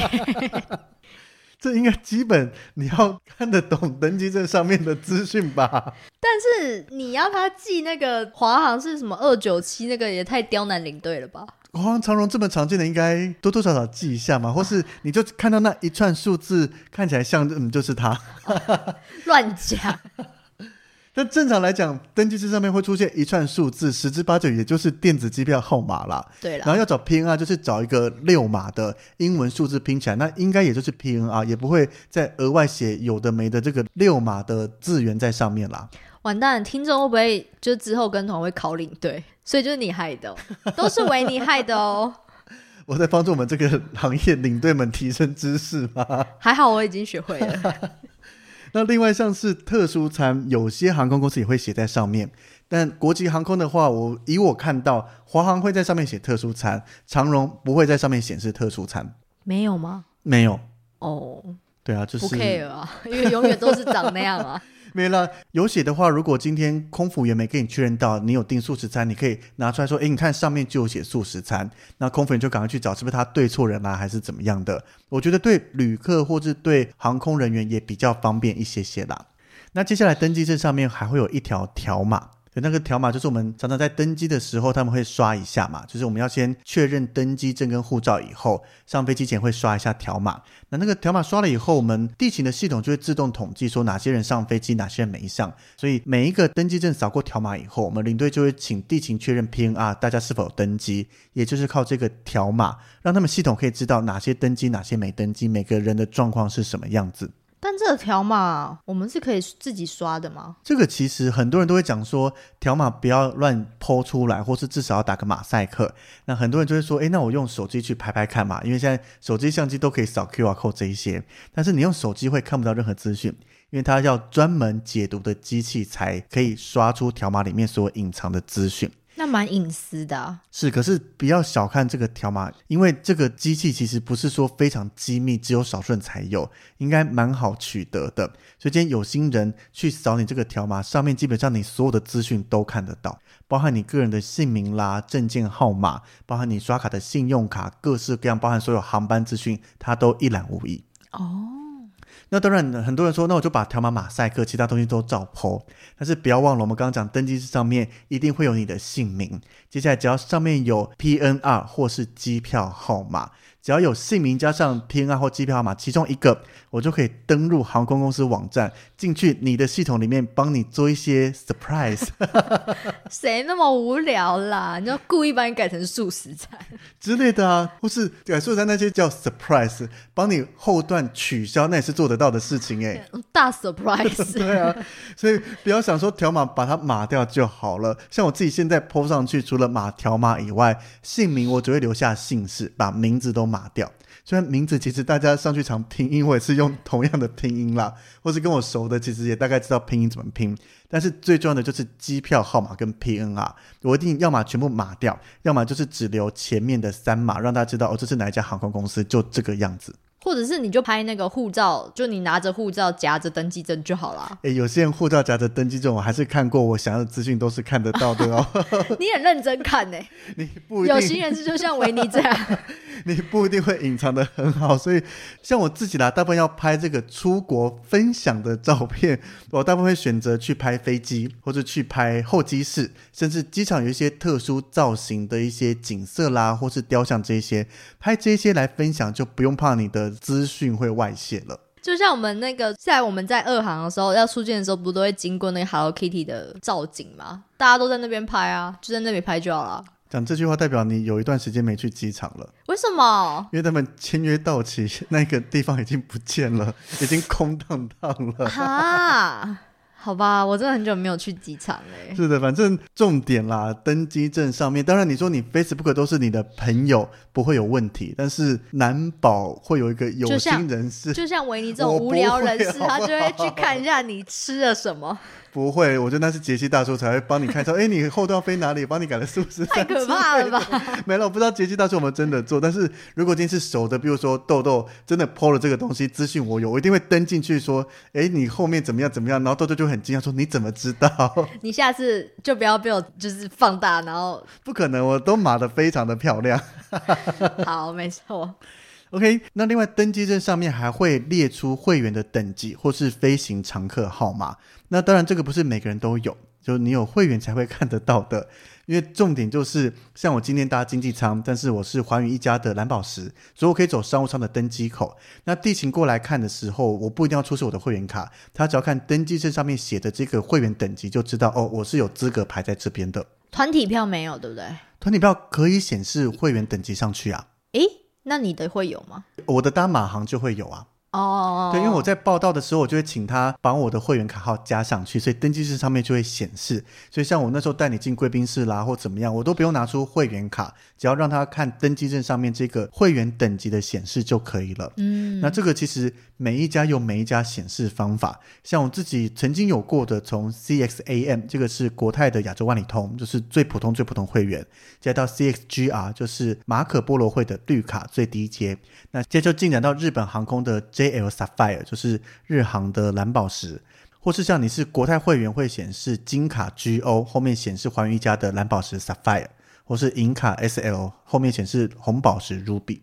A: 这应该基本你要看得懂登机证上面的资讯吧？
B: 但是你要他记那个华航是什么二九七，那个也太刁难领队了吧？
A: 华航长荣这么常见的，应该多多少少记一下嘛，或是你就看到那一串数字看起来像嗯，就是他，
B: 乱讲。
A: 但正常来讲，登记证上面会出现一串数字，十之八九也就是电子机票号码啦。
B: 对啦。
A: 然后要找 PNR，就是找一个六码的英文数字拼起来，那应该也就是 PNR，也不会再额外写有的没的这个六码的字元在上面啦。
B: 完蛋，听众会不会就之后跟团会考领队？所以就是你害的，都是为你害的哦。
A: 我在帮助我们这个行业领队们提升知识吗？
B: 还好我已经学会了。
A: 那另外像是特殊餐，有些航空公司也会写在上面。但国际航空的话，我以我看到，华航会在上面写特殊餐，长荣不会在上面显示特殊餐。
B: 没有吗？
A: 没有。
B: 哦，
A: 对啊，就是
B: 不 care 啊，因为永远都是长那样啊。
A: 没了，有写的话，如果今天空服员没给你确认到你有订素食餐，你可以拿出来说，诶，你看上面就有写素食餐，那空服员就赶快去找，是不是他对错人啦、还是怎么样的？我觉得对旅客或是对航空人员也比较方便一些些啦。那接下来登机证上面还会有一条条码。那个条码就是我们常常在登机的时候，他们会刷一下嘛，就是我们要先确认登机证跟护照以后，上飞机前会刷一下条码。那那个条码刷了以后，我们地勤的系统就会自动统计说哪些人上飞机，哪些人没上。所以每一个登机证扫过条码以后，我们领队就会请地勤确认 PNR，大家是否登机，也就是靠这个条码，让他们系统可以知道哪些登机，哪些没登机，每个人的状况是什么样子。
B: 但这个条码我们是可以自己刷的吗？
A: 这个其实很多人都会讲说，条码不要乱抛出来，或是至少要打个马赛克。那很多人就会说，诶，那我用手机去拍拍看嘛，因为现在手机相机都可以扫 QR code 这一些。但是你用手机会看不到任何资讯，因为它要专门解读的机器才可以刷出条码里面所隐藏的资讯。
B: 那蛮隐私的啊，
A: 是，可是不要小看这个条码，因为这个机器其实不是说非常机密，只有少数人才有，应该蛮好取得的。所以今天有心人去扫你这个条码，上面基本上你所有的资讯都看得到，包含你个人的姓名啦、证件号码，包含你刷卡的信用卡，各式各样，包含所有航班资讯，它都一览无遗。
B: 哦。
A: 那当然，很多人说，那我就把条码马赛克，其他东西都照破。但是不要忘了，我们刚刚讲登机证上面一定会有你的姓名，接下来只要上面有 PNR 或是机票号码。只要有姓名加上 PNR 或机票号码其中一个，我就可以登录航空公司网站，进去你的系统里面帮你做一些 surprise。
B: 谁那么无聊啦？你要故意把你改成素食餐
A: 之类的啊，或是改素食餐那些叫 surprise，帮你后段取消，那也是做得到的事情哎。
B: 大 surprise。
A: 对啊，所以不要想说条码把它码掉就好了。像我自己现在 po 上去，除了码条码以外，姓名我只会留下姓氏，把名字都。码掉，虽然名字其实大家上去常拼音，我也是用同样的拼音啦，或是跟我熟的，其实也大概知道拼音怎么拼。但是最重要的就是机票号码跟 PNR，我一定要么全部码掉，要么就是只留前面的三码，让大家知道哦，这是哪一家航空公司，就这个样子。
B: 或者是你就拍那个护照，就你拿着护照夹着登记证就好了。
A: 诶，有些人护照夹着登记证，我还是看过，我想要的资讯都是看得到的哦。
B: 你很认真看呢？
A: 你不
B: 有心人士就像维尼这样，
A: 你不一定会隐藏得很好。所以像我自己啦，大部分要拍这个出国分享的照片，我大部分会选择去拍飞机，或者去拍候机室，甚至机场有一些特殊造型的一些景色啦，或是雕像这些，拍这些来分享，就不用怕你的。资讯会外泄了，
B: 就像我们那个在我们在二航的时候要出境的时候，不都会经过那个 Hello Kitty 的造景吗？大家都在那边拍啊，就在那边拍就好了。
A: 讲这句话代表你有一段时间没去机场了。
B: 为什么？
A: 因为他们签约到期，那个地方已经不见了，已经空荡荡了。
B: 哈。好吧，我真的很久没有去机场嘞。
A: 是的，反正重点啦，登机证上面，当然你说你 Facebook 都是你的朋友，不会有问题，但是难保会有一个有心人士，
B: 就像 维尼这种无聊人士，他就会去看一下你吃了什么。
A: 不会，我觉得那是杰西大叔才会帮你看一下。哎，你后段要飞哪里？帮你改了是不是？
B: 太可怕了吧！
A: 没了，我不知道杰西大叔有没有真的做。但是如果今天是熟的，比如说豆豆真的 PO 了这个东西，资讯我有，我一定会登进去说：哎，你后面怎么样怎么样？然后豆豆就很惊讶说：你怎么知道？
B: 你下次就不要被我就是放大，然后
A: 不可能，我都码的非常的漂亮。
B: 好，没错。
A: OK，那另外登机证上面还会列出会员的等级或是飞行常客号码。那当然这个不是每个人都有，就你有会员才会看得到的。因为重点就是像我今天搭经济舱，但是我是环宇一家的蓝宝石，所以我可以走商务舱的登机口。那地勤过来看的时候，我不一定要出示我的会员卡，他只要看登机证上面写的这个会员等级，就知道哦，我是有资格排在这边的。
B: 团体票没有，对不对？
A: 团体票可以显示会员等级上去啊。
B: 诶。那你的会有吗？
A: 我的搭马航就会有啊。
B: 哦、oh，
A: 对，因为我在报到的时候，我就会请他把我的会员卡号加上去，所以登记证上面就会显示。所以像我那时候带你进贵宾室啦，或怎么样，我都不用拿出会员卡，只要让他看登记证上面这个会员等级的显示就可以了。嗯，那这个其实每一家有每一家显示方法。像我自己曾经有过的，从 CXAM 这个是国泰的亚洲万里通，就是最普通最普通会员，再到 CXGR 就是马可波罗会的绿卡最低阶，那接着就进展到日本航空的。JL Sapphire 就是日航的蓝宝石，或是像你是国泰会员会显示金卡 GO 后面显示寰宇一家的蓝宝石 Sapphire，或是银卡 SL 后面显示红宝石 Ruby。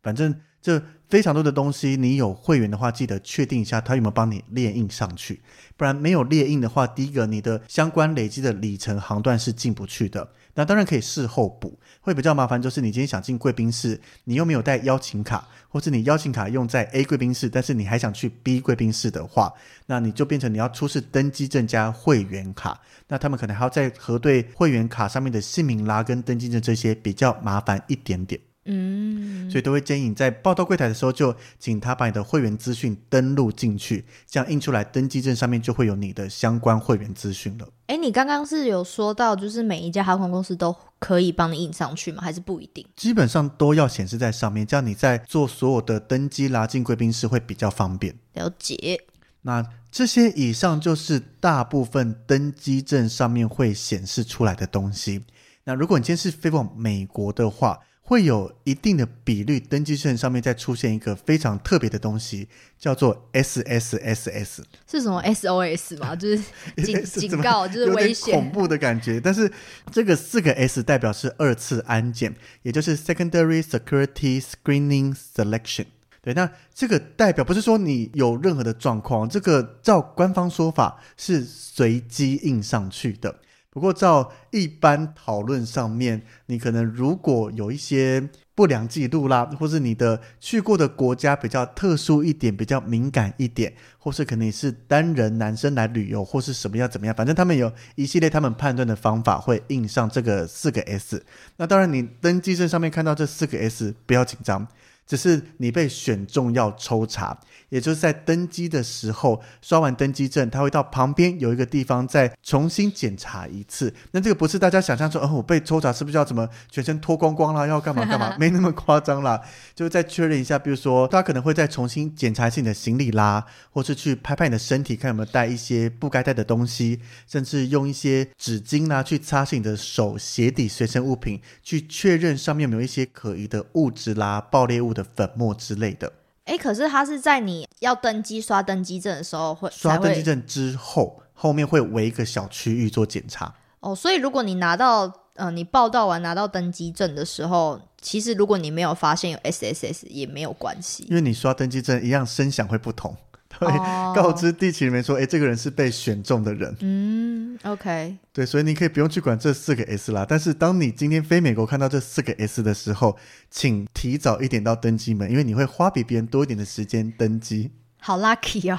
A: 反正这非常多的东西，你有会员的话，记得确定一下他有没有帮你列印上去，不然没有列印的话，第一个你的相关累积的里程航段是进不去的。那当然可以事后补，会比较麻烦。就是你今天想进贵宾室，你又没有带邀请卡，或是你邀请卡用在 A 贵宾室，但是你还想去 B 贵宾室的话，那你就变成你要出示登机证加会员卡。那他们可能还要再核对会员卡上面的姓名啦，跟登机证这些比较麻烦一点点。嗯，所以都会建议你在报到柜台的时候，就请他把你的会员资讯登录进去，这样印出来登机证上面就会有你的相关会员资讯了。
B: 哎，你刚刚是有说到，就是每一家航空公司都可以帮你印上去吗？还是不一定？
A: 基本上都要显示在上面，这样你在做所有的登机啦、进贵宾室会比较方便。
B: 了解。
A: 那这些以上就是大部分登机证上面会显示出来的东西。那如果你今天是飞往美国的话，会有一定的比率，登记证上面再出现一个非常特别的东西，叫做 SSSS。
B: 是什么 SOS 吗？就是警 警告，就是危险、
A: 恐怖的感觉。但是这个四个 S 代表是二次安检，也就是 Secondary Security Screening Selection。对，那这个代表不是说你有任何的状况，这个照官方说法是随机印上去的。不过，照一般讨论上面，你可能如果有一些不良记录啦，或是你的去过的国家比较特殊一点、比较敏感一点，或是可能是单人男生来旅游，或是什么样怎么样，反正他们有一系列他们判断的方法会印上这个四个 S。那当然，你登记证上面看到这四个 S，不要紧张。只是你被选中要抽查，也就是在登机的时候刷完登机证，他会到旁边有一个地方再重新检查一次。那这个不是大家想象说，哦，我被抽查是不是要怎么全身脱光光啦，要干嘛干嘛？没那么夸张啦，就是再确认一下，比如说他可能会再重新检查一次你的行李啦，或是去拍拍你的身体，看有没有带一些不该带的东西，甚至用一些纸巾啦去擦拭你的手、鞋底、随身物品，去确认上面有没有一些可疑的物质啦、爆裂物的。粉末之类的，
B: 哎，可是它是在你要登机刷登机证的时候会
A: 刷登机证之后，后面会围一个小区域做检查。
B: 哦，所以如果你拿到呃，你报到完拿到登机证的时候，其实如果你没有发现有 SSS 也没有关系，
A: 因为你刷登机证一样声响会不同。会告知地勤人员说：“哎，这个人是被选中的人。”
B: 嗯，OK。
A: 对，所以你可以不用去管这四个 S 啦。但是当你今天飞美国看到这四个 S 的时候，请提早一点到登机门，因为你会花比别人多一点的时间登机。
B: 好 lucky 哦！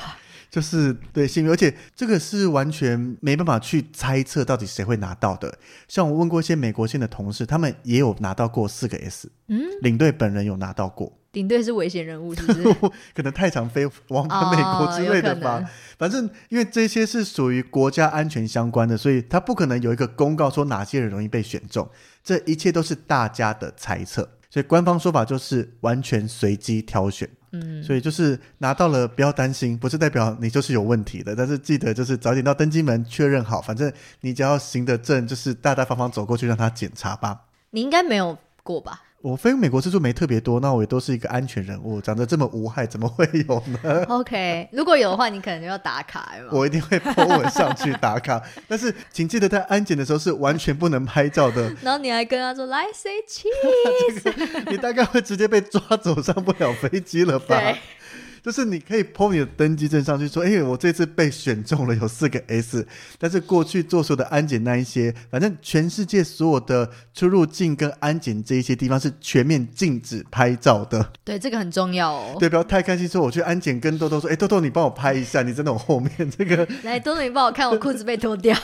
A: 就是对幸运，而且这个是完全没办法去猜测到底谁会拿到的。像我问过一些美国线的同事，他们也有拿到过四个 S，嗯，领队本人有拿到过。
B: 领队是危险人物，是不是？
A: 可能太常飞往返美国之类的吧。哦、反正因为这些是属于国家安全相关的，所以他不可能有一个公告说哪些人容易被选中。这一切都是大家的猜测，所以官方说法就是完全随机挑选。嗯，所以就是拿到了，不要担心，不是代表你就是有问题的。但是记得就是早点到登机门确认好，反正你只要行得正，就是大大方方走过去让他检查吧。
B: 你应该没有过吧？
A: 我飞美国次数没特别多，那我也都是一个安全人物，长得这么无害，怎么会有呢
B: ？OK，如果有的话，你可能就要打卡。
A: 我一定会 po 文上去打卡，但是请记得在安检的时候是完全不能拍照的。
B: 然后你还跟他说来 say cheese，、
A: 这个、你大概会直接被抓走，上不了飞机了吧？就是你可以 po 你的登机证上去说，哎，我这次被选中了，有四个 S。但是过去做所有的安检那一些，反正全世界所有的出入境跟安检这一些地方是全面禁止拍照的。
B: 对，这个很重要哦。
A: 对，不要太开心说我去安检，跟豆豆说，哎，豆豆你帮我拍一下，你在那我后面这个。
B: 来，豆豆你帮我看我裤子被脱掉。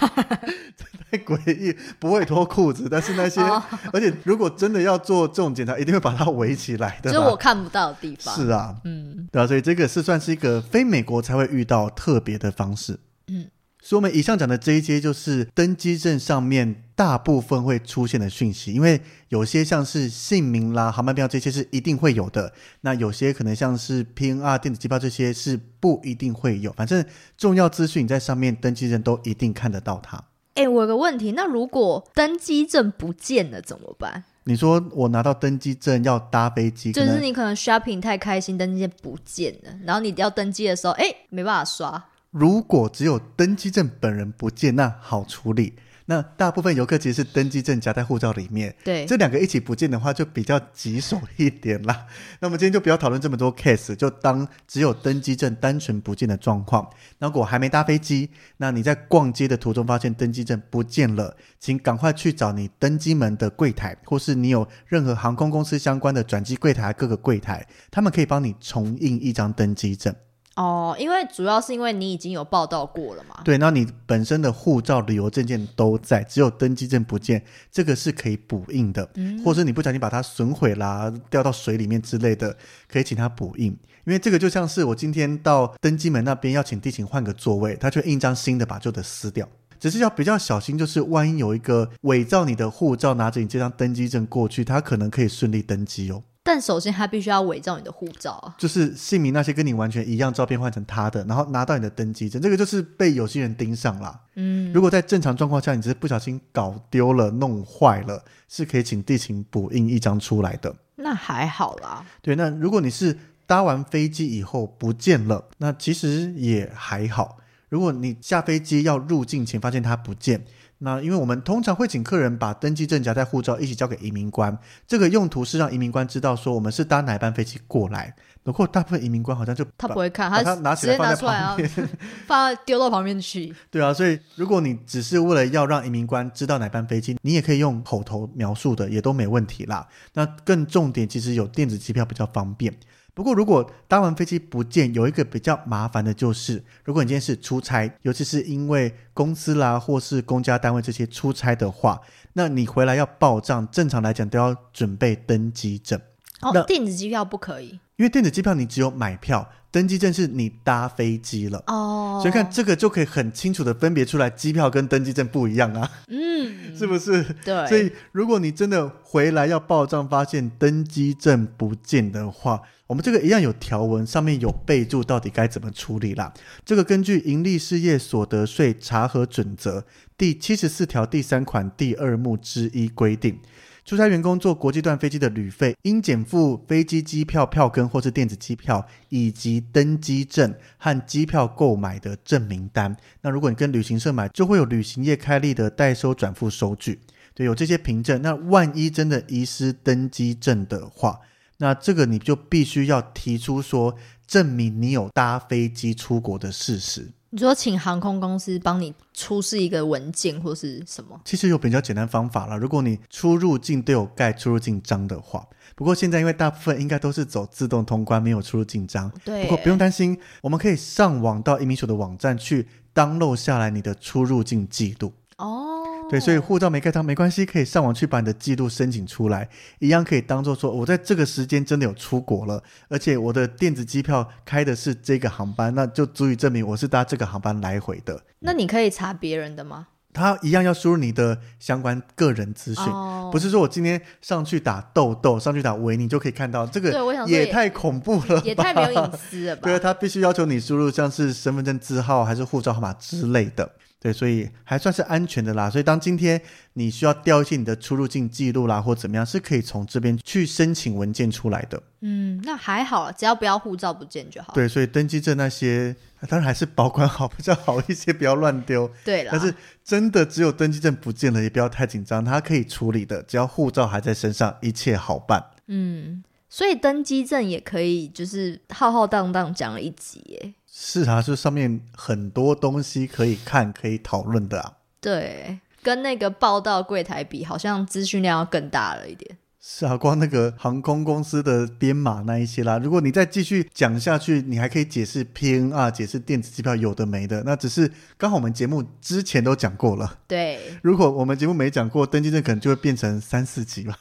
A: 太诡异，不会脱裤子，但是那些，哦、而且如果真的要做这种检查，一定会把它围起来的。
B: 就是我看不到的地方。
A: 是啊，嗯，对啊，所以。这个是算是一个非美国才会遇到特别的方式，嗯，所以我们以上讲的这一些就是登机证上面大部分会出现的讯息，因为有些像是姓名啦、航班票这些是一定会有的，那有些可能像是 PNR 电子机票这些是不一定会有，反正重要资讯你在上面登机证都一定看得到它。
B: 哎，我有个问题，那如果登机证不见了怎么办？
A: 你说我拿到登机证要搭飞机，
B: 就是你可能 shopping 太开心，登机证不见了，然后你要登机的时候，哎，没办法刷。
A: 如果只有登机证本人不见，那好处理。那大部分游客其实是登机证夹在护照里面，
B: 对，
A: 这两个一起不见的话，就比较棘手一点啦。那我们今天就不要讨论这么多 case，就当只有登机证单纯不见的状况。如果还没搭飞机，那你在逛街的途中发现登机证不见了，请赶快去找你登机门的柜台，或是你有任何航空公司相关的转机柜台各个柜台，他们可以帮你重印一张登机证。
B: 哦，因为主要是因为你已经有报道过了嘛。
A: 对，那你本身的护照、旅游证件都在，只有登机证不见，这个是可以补印的。嗯，或者你不小心把它损毁啦，掉到水里面之类的，可以请他补印。因为这个就像是我今天到登机门那边要请地勤换个座位，他就印张新的把旧的撕掉。只是要比较小心，就是万一有一个伪造你的护照，拿着你这张登机证过去，他可能可以顺利登机哦。
B: 但首先，他必须要伪造你的护照啊，
A: 就是姓名那些跟你完全一样，照片换成他的，然后拿到你的登机证，这个就是被有心人盯上了。嗯，如果在正常状况下，你只是不小心搞丢了、弄坏了，是可以请地勤补印一张出来的。
B: 那还好啦。
A: 对，那如果你是搭完飞机以后不见了，那其实也还好。如果你下飞机要入境前发现它不见。那因为我们通常会请客人把登记证夹在护照一起交给移民官，这个用途是让移民官知道说我们是搭哪班飞机过来。不过大部分移民官好像就
B: 他不会看，
A: 他拿起来放在旁边，
B: 放丢到旁边去。
A: 对啊，所以如果你只是为了要让移民官知道哪班飞机，你也可以用口头描述的，也都没问题啦。那更重点其实有电子机票比较方便。不过，如果搭完飞机不见，有一个比较麻烦的就是，如果你今天是出差，尤其是因为公司啦或是公家单位这些出差的话，那你回来要报账，正常来讲都要准备登机证。
B: 哦，那电子机票不可以，
A: 因为电子机票你只有买票，登机证是你搭飞机了。哦，所以看这个就可以很清楚的分别出来，机票跟登机证不一样啊。嗯，是不是？
B: 对。
A: 所以如果你真的回来要报账，发现登机证不见的话，我们这个一样有条文，上面有备注，到底该怎么处理啦。这个根据《盈利事业所得税查核准则》第七十四条第三款第二目之一规定，出差员工坐国际段飞机的旅费，应检附飞机机票票根或是电子机票，以及登机证和机票购买的证明单。那如果你跟旅行社买，就会有旅行业开立的代收转付收据，对，有这些凭证。那万一真的遗失登机证的话，那这个你就必须要提出说，证明你有搭飞机出国的事实。
B: 你说请航空公司帮你出示一个文件或是什么？
A: 其实有比较简单方法了。如果你出入境都有盖出入境章的话，不过现在因为大部分应该都是走自动通关，没有出入境章。
B: 对。
A: 不过不用担心，我们可以上网到移民署的网站去 download 下来你的出入境记录。哦。对，所以护照没盖章没关系，可以上网去把你的记录申请出来，一样可以当做说我在这个时间真的有出国了，而且我的电子机票开的是这个航班，那就足以证明我是搭这个航班来回的。
B: 那你可以查别人的吗？
A: 他一样要输入你的相关个人资讯，哦、不是说我今天上去打豆豆，上去打维尼就可以看到这个，也太恐怖了
B: 也，也太没有隐私了吧？
A: 对啊，他必须要求你输入像是身份证字号还是护照号码之类的。对，所以还算是安全的啦。所以当今天你需要调一些你的出入境记录啦，或怎么样，是可以从这边去申请文件出来的。
B: 嗯，那还好，只要不要护照不见就好。
A: 对，所以登记证那些当然还是保管好 比较好一些，不要乱丢。
B: 对了，
A: 但是真的只有登记证不见了，也不要太紧张，它可以处理的，只要护照还在身上，一切好办。
B: 嗯，所以登机证也可以，就是浩浩荡荡讲了一集耶。
A: 是啊，就上面很多东西可以看、可以讨论的啊。
B: 对，跟那个报道柜台比，好像资讯量要更大了一点。
A: 是啊，光那个航空公司的编码那一些啦，如果你再继续讲下去，你还可以解释 PNR、解释电子机票有的没的。那只是刚好我们节目之前都讲过了。
B: 对，
A: 如果我们节目没讲过，登记证可能就会变成三四级了。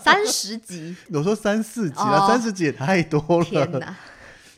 B: 三十级？
A: 我说三四级啊，三十、哦、集也太多了。
B: 天哪！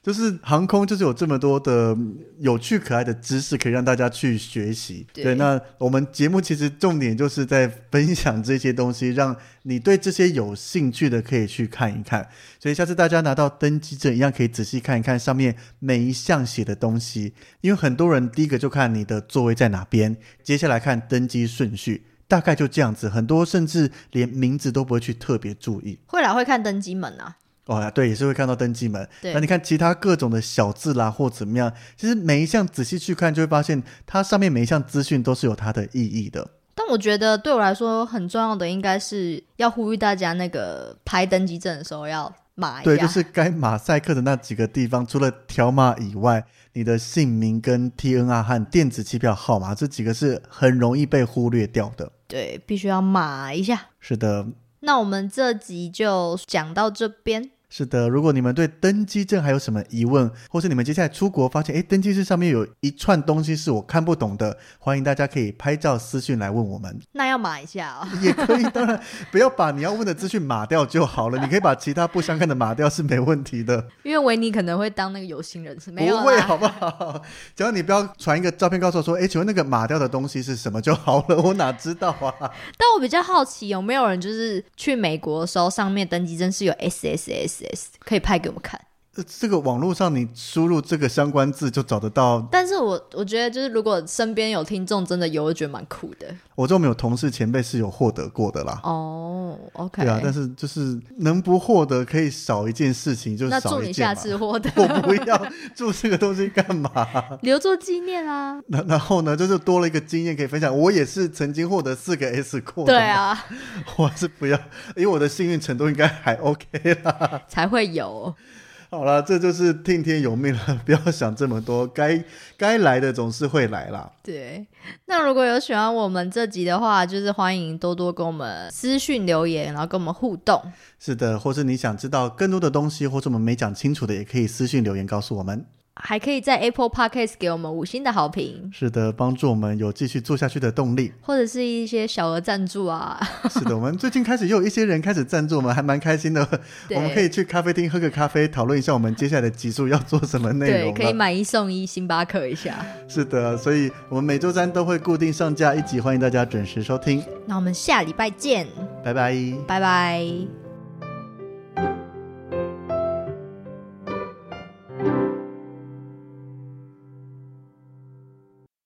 A: 就是航空，就是有这么多的有趣可爱的知识可以让大家去学习。对，对，那我们节目其实重点就是在分享这些东西，让你对这些有兴趣的可以去看一看。所以下次大家拿到登机证，一样可以仔细看一看上面每一项写的东西，因为很多人第一个就看你的座位在哪边，接下来看登机顺序，大概就这样子。很多甚至连名字都不会去特别注意。
B: 会来会看登机门啊。
A: 哦，对，也是会看到登记门。那你看其他各种的小字啦，或怎么样，其实每一项仔细去看，就会发现它上面每一项资讯都是有它的意义的。
B: 但我觉得对我来说很重要的，应该是要呼吁大家，那个拍登机证的时候要码一下。
A: 对，就是该马赛克的那几个地方，除了条码以外，你的姓名跟 TNR 和电子机票号码这几个是很容易被忽略掉的。
B: 对，必须要码一下。
A: 是的。
B: 那我们这集就讲到这边。
A: 是的，如果你们对登机证还有什么疑问，或是你们接下来出国发现，哎，登机证上面有一串东西是我看不懂的，欢迎大家可以拍照私讯来问我们。
B: 那要码一下哦。
A: 也可以，当然不要把你要问的资讯码掉就好了，你可以把其他不相干的码掉是没问题的。
B: 因为维尼可能会当那个有心人士，没有
A: 不会好不好？只要你不要传一个照片告诉我说，哎，请问那个码掉的东西是什么就好了，我哪知道啊？
B: 但我比较好奇，有没有人就是去美国的时候，上面登机证是有可以拍给我们看。
A: 这个网络上你输入这个相关字就找得到，
B: 但是我我觉得就是如果身边有听众真的有，我觉得蛮酷的。
A: 我这边有同事前辈是有获得过的啦。
B: 哦，OK，
A: 对啊，但是就是能不获得可以少一件事情，就少一件。
B: 那祝你下次获得。
A: 我不要做这个东西干嘛？
B: 留作纪念啊。
A: 那然后呢，就是多了一个经验可以分享。我也是曾经获得四个 S 过的。
B: 对啊，
A: 我是不要，因为我的幸运程度应该还 OK 啦。
B: 才会有。
A: 好了，这就是听天由命了，不要想这么多，该该来的总是会来啦。
B: 对，那如果有喜欢我们这集的话，就是欢迎多多跟我们私讯留言，然后跟我们互动。
A: 是的，或是你想知道更多的东西，或是我们没讲清楚的，也可以私讯留言告诉我们。
B: 还可以在 Apple Podcast 给我们五星的好评，
A: 是的，帮助我们有继续做下去的动力，
B: 或者是一些小额赞助啊。
A: 是的，我们最近开始又有一些人开始赞助我们，还蛮开心的。我们可以去咖啡厅喝个咖啡，讨论一下我们接下来的集数要做什么内容。
B: 对，可以买一送一，星巴克一下。
A: 是的，所以我们每周三都会固定上架一集，欢迎大家准时收听。
B: 那我们下礼拜见，
A: 拜拜，
B: 拜拜。